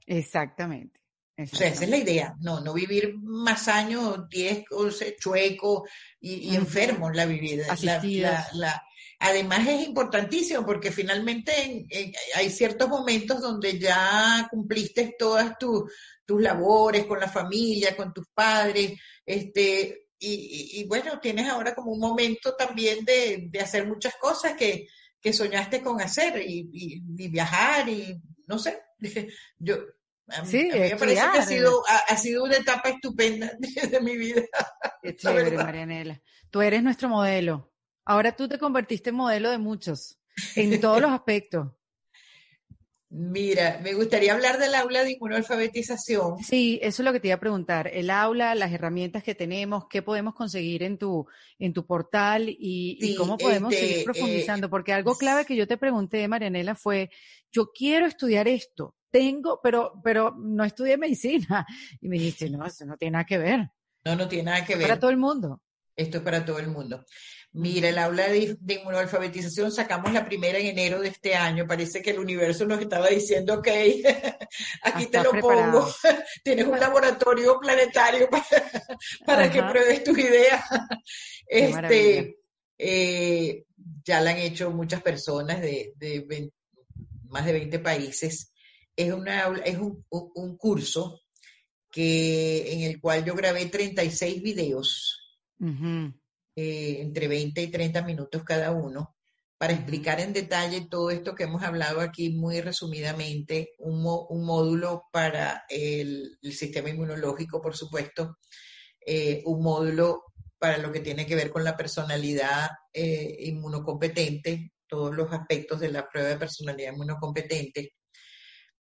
Exactamente. O sea, esa es la idea, no, no vivir más años, 10, 11, chueco y, enfermo en la vida. además es importantísimo porque finalmente hay ciertos momentos donde ya cumpliste todas tus labores con la familia, con tus padres, este, y, bueno, tienes ahora como un momento también de, hacer muchas cosas que, soñaste con hacer y, viajar y no sé, [LAUGHS] yo, sí, me parece que ha sido, ha, sido una etapa estupenda [LAUGHS] de, mi vida. Qué chévere, Marianela. Tú eres nuestro modelo. Ahora tú te convertiste en modelo de muchos, en todos los [LAUGHS] aspectos. Mira, me gustaría hablar del aula de inmunoalfabetización. Sí, eso es lo que te iba a preguntar. El aula, las herramientas que tenemos, qué podemos conseguir en tu, en tu portal y, cómo podemos seguir este, profundizando. Eh, Porque algo clave que yo te pregunté, Marianela, fue, yo quiero estudiar esto, tengo, pero, pero no estudié medicina. Y me dijiste, no, eso no tiene nada que ver. No, no tiene nada que ver. Para todo el mundo. Esto es para todo el mundo. Mira, el aula de, inmunoalfabetización sacamos la primera en enero de este año. Parece que el universo nos estaba diciendo, ok, [LAUGHS] aquí te lo pongo. [LAUGHS] Tienes un laboratorio planetario [LAUGHS] para, que pruebes tus ideas. este, eh, ya la han hecho muchas personas de, más de 20 países. Es, una, es un, curso que, en el cual yo grabé 36 videos. Eh, entre 20 y 30 minutos cada uno, para explicar en detalle todo esto que hemos hablado aquí muy resumidamente, un, módulo para el, sistema inmunológico, por supuesto, eh, un módulo para lo que tiene que ver con la personalidad eh, inmunocompetente, todos los aspectos de la prueba de personalidad inmunocompetente,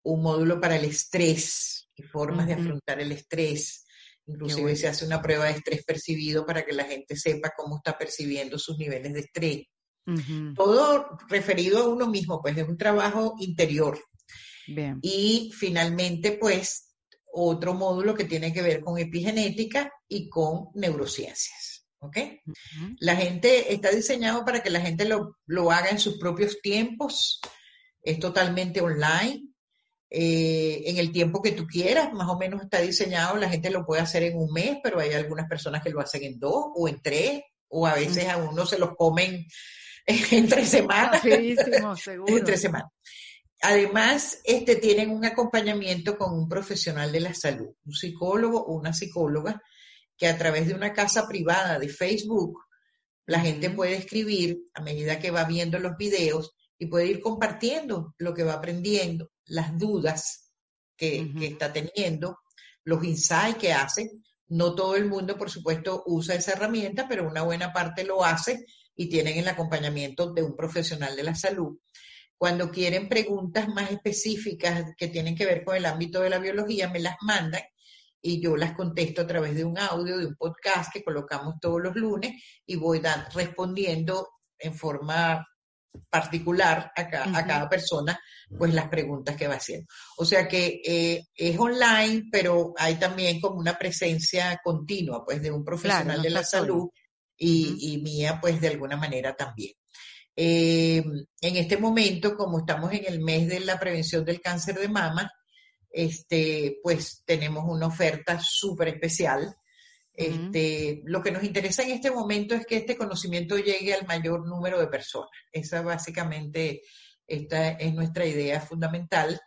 un módulo para el estrés y formas de afrontar el estrés, Inclusive se hace una prueba de estrés percibido para que la gente sepa cómo está percibiendo sus niveles de estrés. Todo referido a uno mismo, pues es un trabajo interior. Y finalmente, pues, otro módulo que tiene que ver con epigenética y con neurociencias. ¿Ok? La gente está diseñado para que la gente lo, lo haga en sus propios tiempos. Es totalmente online. Eh, en el tiempo que tú quieras, más o menos está diseñado, la gente lo puede hacer en un mes, pero hay algunas personas que lo hacen en dos o en tres, o a veces a uno se los comen [LAUGHS] en tres semanas. [LAUGHS] seguro. en tres semanas. Además, este, tienen un acompañamiento con un profesional de la salud, un psicólogo o una psicóloga, que a través de una casa privada de Facebook, la gente puede escribir a medida que va viendo los videos y puede ir compartiendo lo que va aprendiendo las dudas que, está teniendo, los insights que hace. No todo el mundo, por supuesto, usa esa herramienta, pero una buena parte lo hace y tienen el acompañamiento de un profesional de la salud. Cuando quieren preguntas más específicas que tienen que ver con el ámbito de la biología, me las mandan y yo las contesto a través de un audio, de un podcast que colocamos todos los lunes y voy respondiendo en forma particular a, cada persona, pues las preguntas que va haciendo. O sea que eh, es online, pero hay también como una presencia continua, pues, de un profesional de la salud y, mía, pues, de alguna manera también. Eh, en este momento, como estamos en el mes de la prevención del cáncer de mama, este, pues tenemos una oferta súper especial este, Lo que nos interesa en este momento es que este conocimiento llegue al mayor número de personas. Esa básicamente esta es nuestra idea fundamental.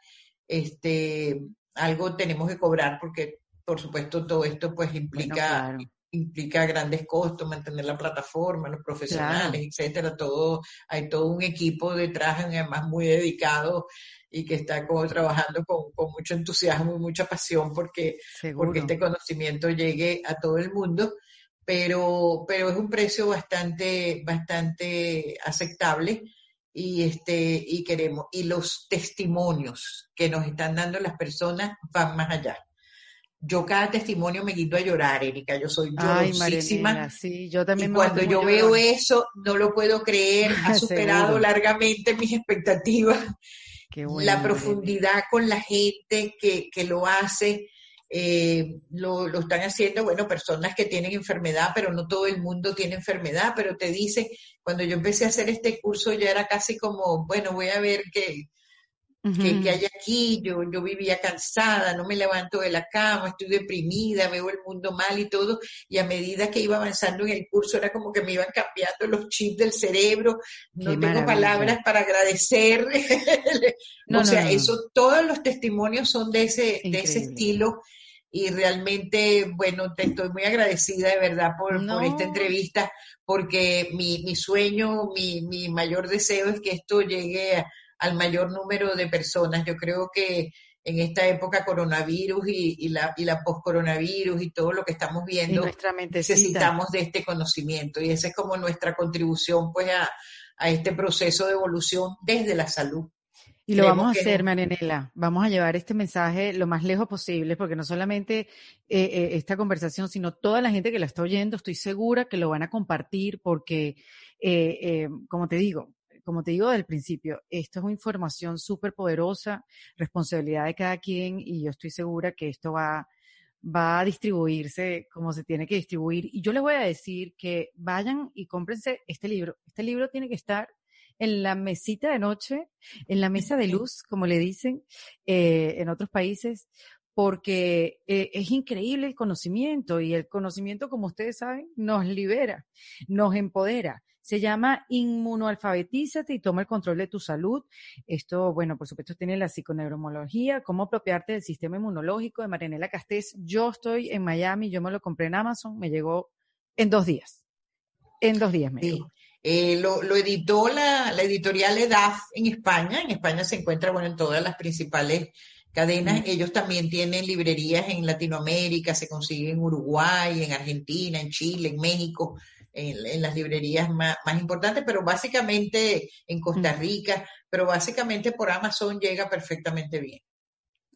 Este, algo tenemos que cobrar porque, por supuesto, todo esto pues implica, implica grandes costos, mantener la plataforma, los profesionales, etcétera. Todo, hay todo un equipo detrás, además muy dedicado y que está como trabajando con, mucho entusiasmo y mucha pasión porque, porque este conocimiento llegue a todo el mundo, pero, pero es un precio bastante, bastante aceptable y este, y queremos, y los testimonios que nos están dando las personas van más allá. Yo cada testimonio me quito a llorar, Erika. Yo soy llorosísima. sí, yo también y cuando yo veo eso, no lo puedo creer. [LAUGHS] Ha superado largamente mis expectativas la profundidad con la gente que, lo hace. Eh, lo, lo, están haciendo, bueno, personas que tienen enfermedad, pero no todo el mundo tiene enfermedad, pero te dice, cuando yo empecé a hacer este curso ya era casi como, bueno, voy a ver qué, que, hay aquí, yo, yo vivía cansada, no me levanto de la cama, estoy deprimida, veo el mundo mal y todo, y a medida que iba avanzando en el curso era como que me iban cambiando los chips del cerebro, no tengo palabras para agradecer, [LAUGHS] o sea, eso, todos los testimonios son de ese, de ese estilo, y realmente, bueno, te estoy muy agradecida de verdad por, por esta entrevista, porque mi, mi sueño, mi, mi mayor deseo es que esto llegue a al mayor número de personas. Yo creo que en esta época coronavirus y, la, y la post-coronavirus y todo lo que estamos viendo, necesitamos de este conocimiento y esa es como nuestra contribución pues a, a este proceso de evolución desde la salud. Y lo vamos a hacer, Marianela. Vamos a llevar este mensaje lo más lejos posible, porque no solamente eh, eh, esta conversación, sino toda la gente que la está oyendo, estoy segura que lo van a compartir, porque, eh, como te digo, como te digo del principio, esto es una información súper poderosa, responsabilidad de cada quien, y yo estoy segura que esto va, va a distribuirse como se tiene que distribuir. Y yo les voy a decir que vayan y cómprense este libro. Este libro tiene que estar en la mesita de noche, en la mesa de luz, como le dicen eh, en otros países, porque eh, es increíble el conocimiento y el conocimiento, como ustedes saben, nos libera, nos empodera. Se llama Inmunoalfabetízate y toma el control de tu salud. Esto, bueno, por supuesto, tiene la psiconeuromología, cómo apropiarte del sistema inmunológico de Marianela Castés. Yo estoy en Miami, yo me lo compré en Amazon, me llegó en dos días. En dos días me llegó. Eh, lo, editó la, editorial EDAF en España. En España se encuentra, bueno, en todas las principales cadenas. Ellos también tienen librerías en Latinoamérica, se consiguen en Uruguay, en Argentina, en Chile, en México, en, las librerías más, importantes, pero básicamente en Costa Rica, pero básicamente por Amazon llega perfectamente bien.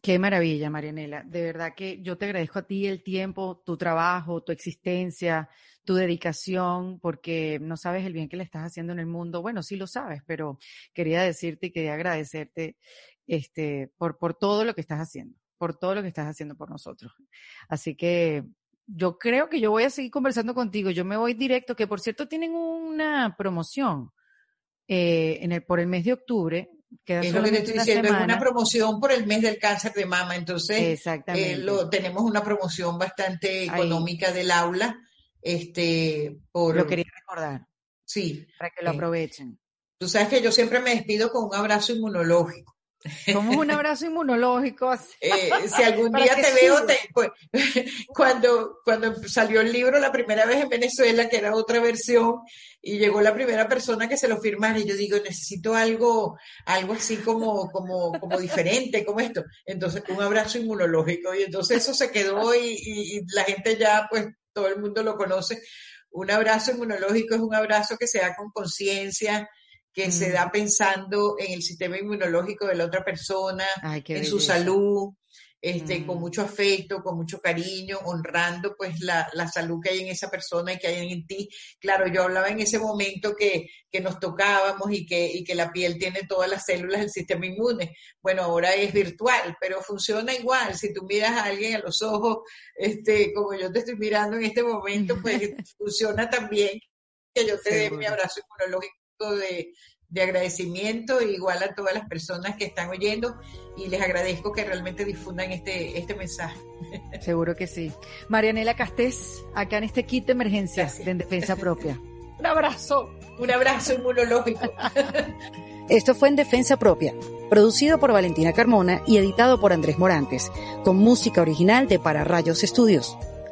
Qué maravilla, Marianela. De verdad que yo te agradezco a ti el tiempo, tu trabajo, tu existencia, tu dedicación, porque no sabes el bien que le estás haciendo en el mundo. Bueno, sí lo sabes, pero quería decirte y quería agradecerte este, por, por todo lo que estás haciendo, por todo lo que estás haciendo por nosotros. Así que yo creo que yo voy a seguir conversando contigo. Yo me voy directo, que por cierto tienen una promoción eh, en el, por el mes de octubre. es lo que te estoy diciendo, es una promoción por el mes del cáncer de mama. Entonces, eh, lo, tenemos una promoción bastante económica del aula este, por... Lo quería recordar. Sí. Para que lo eh, aprovechen. Tú sabes que yo siempre me despido con un abrazo inmunológico. Como un abrazo inmunológico. [LAUGHS] Eh, si algún día te veo, pues, [LAUGHS] cuando, cuando salió el libro la primera vez en Venezuela, que era otra versión, y llegó la primera persona que se lo firmara, y yo digo, necesito algo, algo así como, como, como diferente, como esto. Entonces, un abrazo inmunológico, y entonces eso se quedó y, y la gente ya, pues, todo el mundo lo conoce. Un abrazo inmunológico es un abrazo que se da con conciencia, que se da mm. pensando en el sistema inmunológico de la otra persona, en su salud, este, con mm. mucho afecto, con mucho cariño, honrando pues la, la, salud que hay en esa persona y que hay en ti. Claro, yo hablaba en ese momento que, que nos tocábamos y que, y que la piel tiene todas las células del sistema inmune. Bueno, ahora es virtual, pero funciona igual. Si tú miras a alguien a los ojos, este, como yo te estoy mirando en este momento, pues [LAUGHS] funciona también que yo te dé mi abrazo inmunológico de, de agradecimiento, igual a todas las personas que están oyendo y les agradezco que realmente difundan este, este mensaje. [LAUGHS] Seguro que sí. Marianela Castés, acá en este kit de emergencia de En Defensa Propia. [LAUGHS] un abrazo, un abrazo inmunológico. [LAUGHS] Esto fue En Defensa Propia, producido por Valentina Carmona y editado por Andrés Morantes, con música original de Para Rayos Estudios.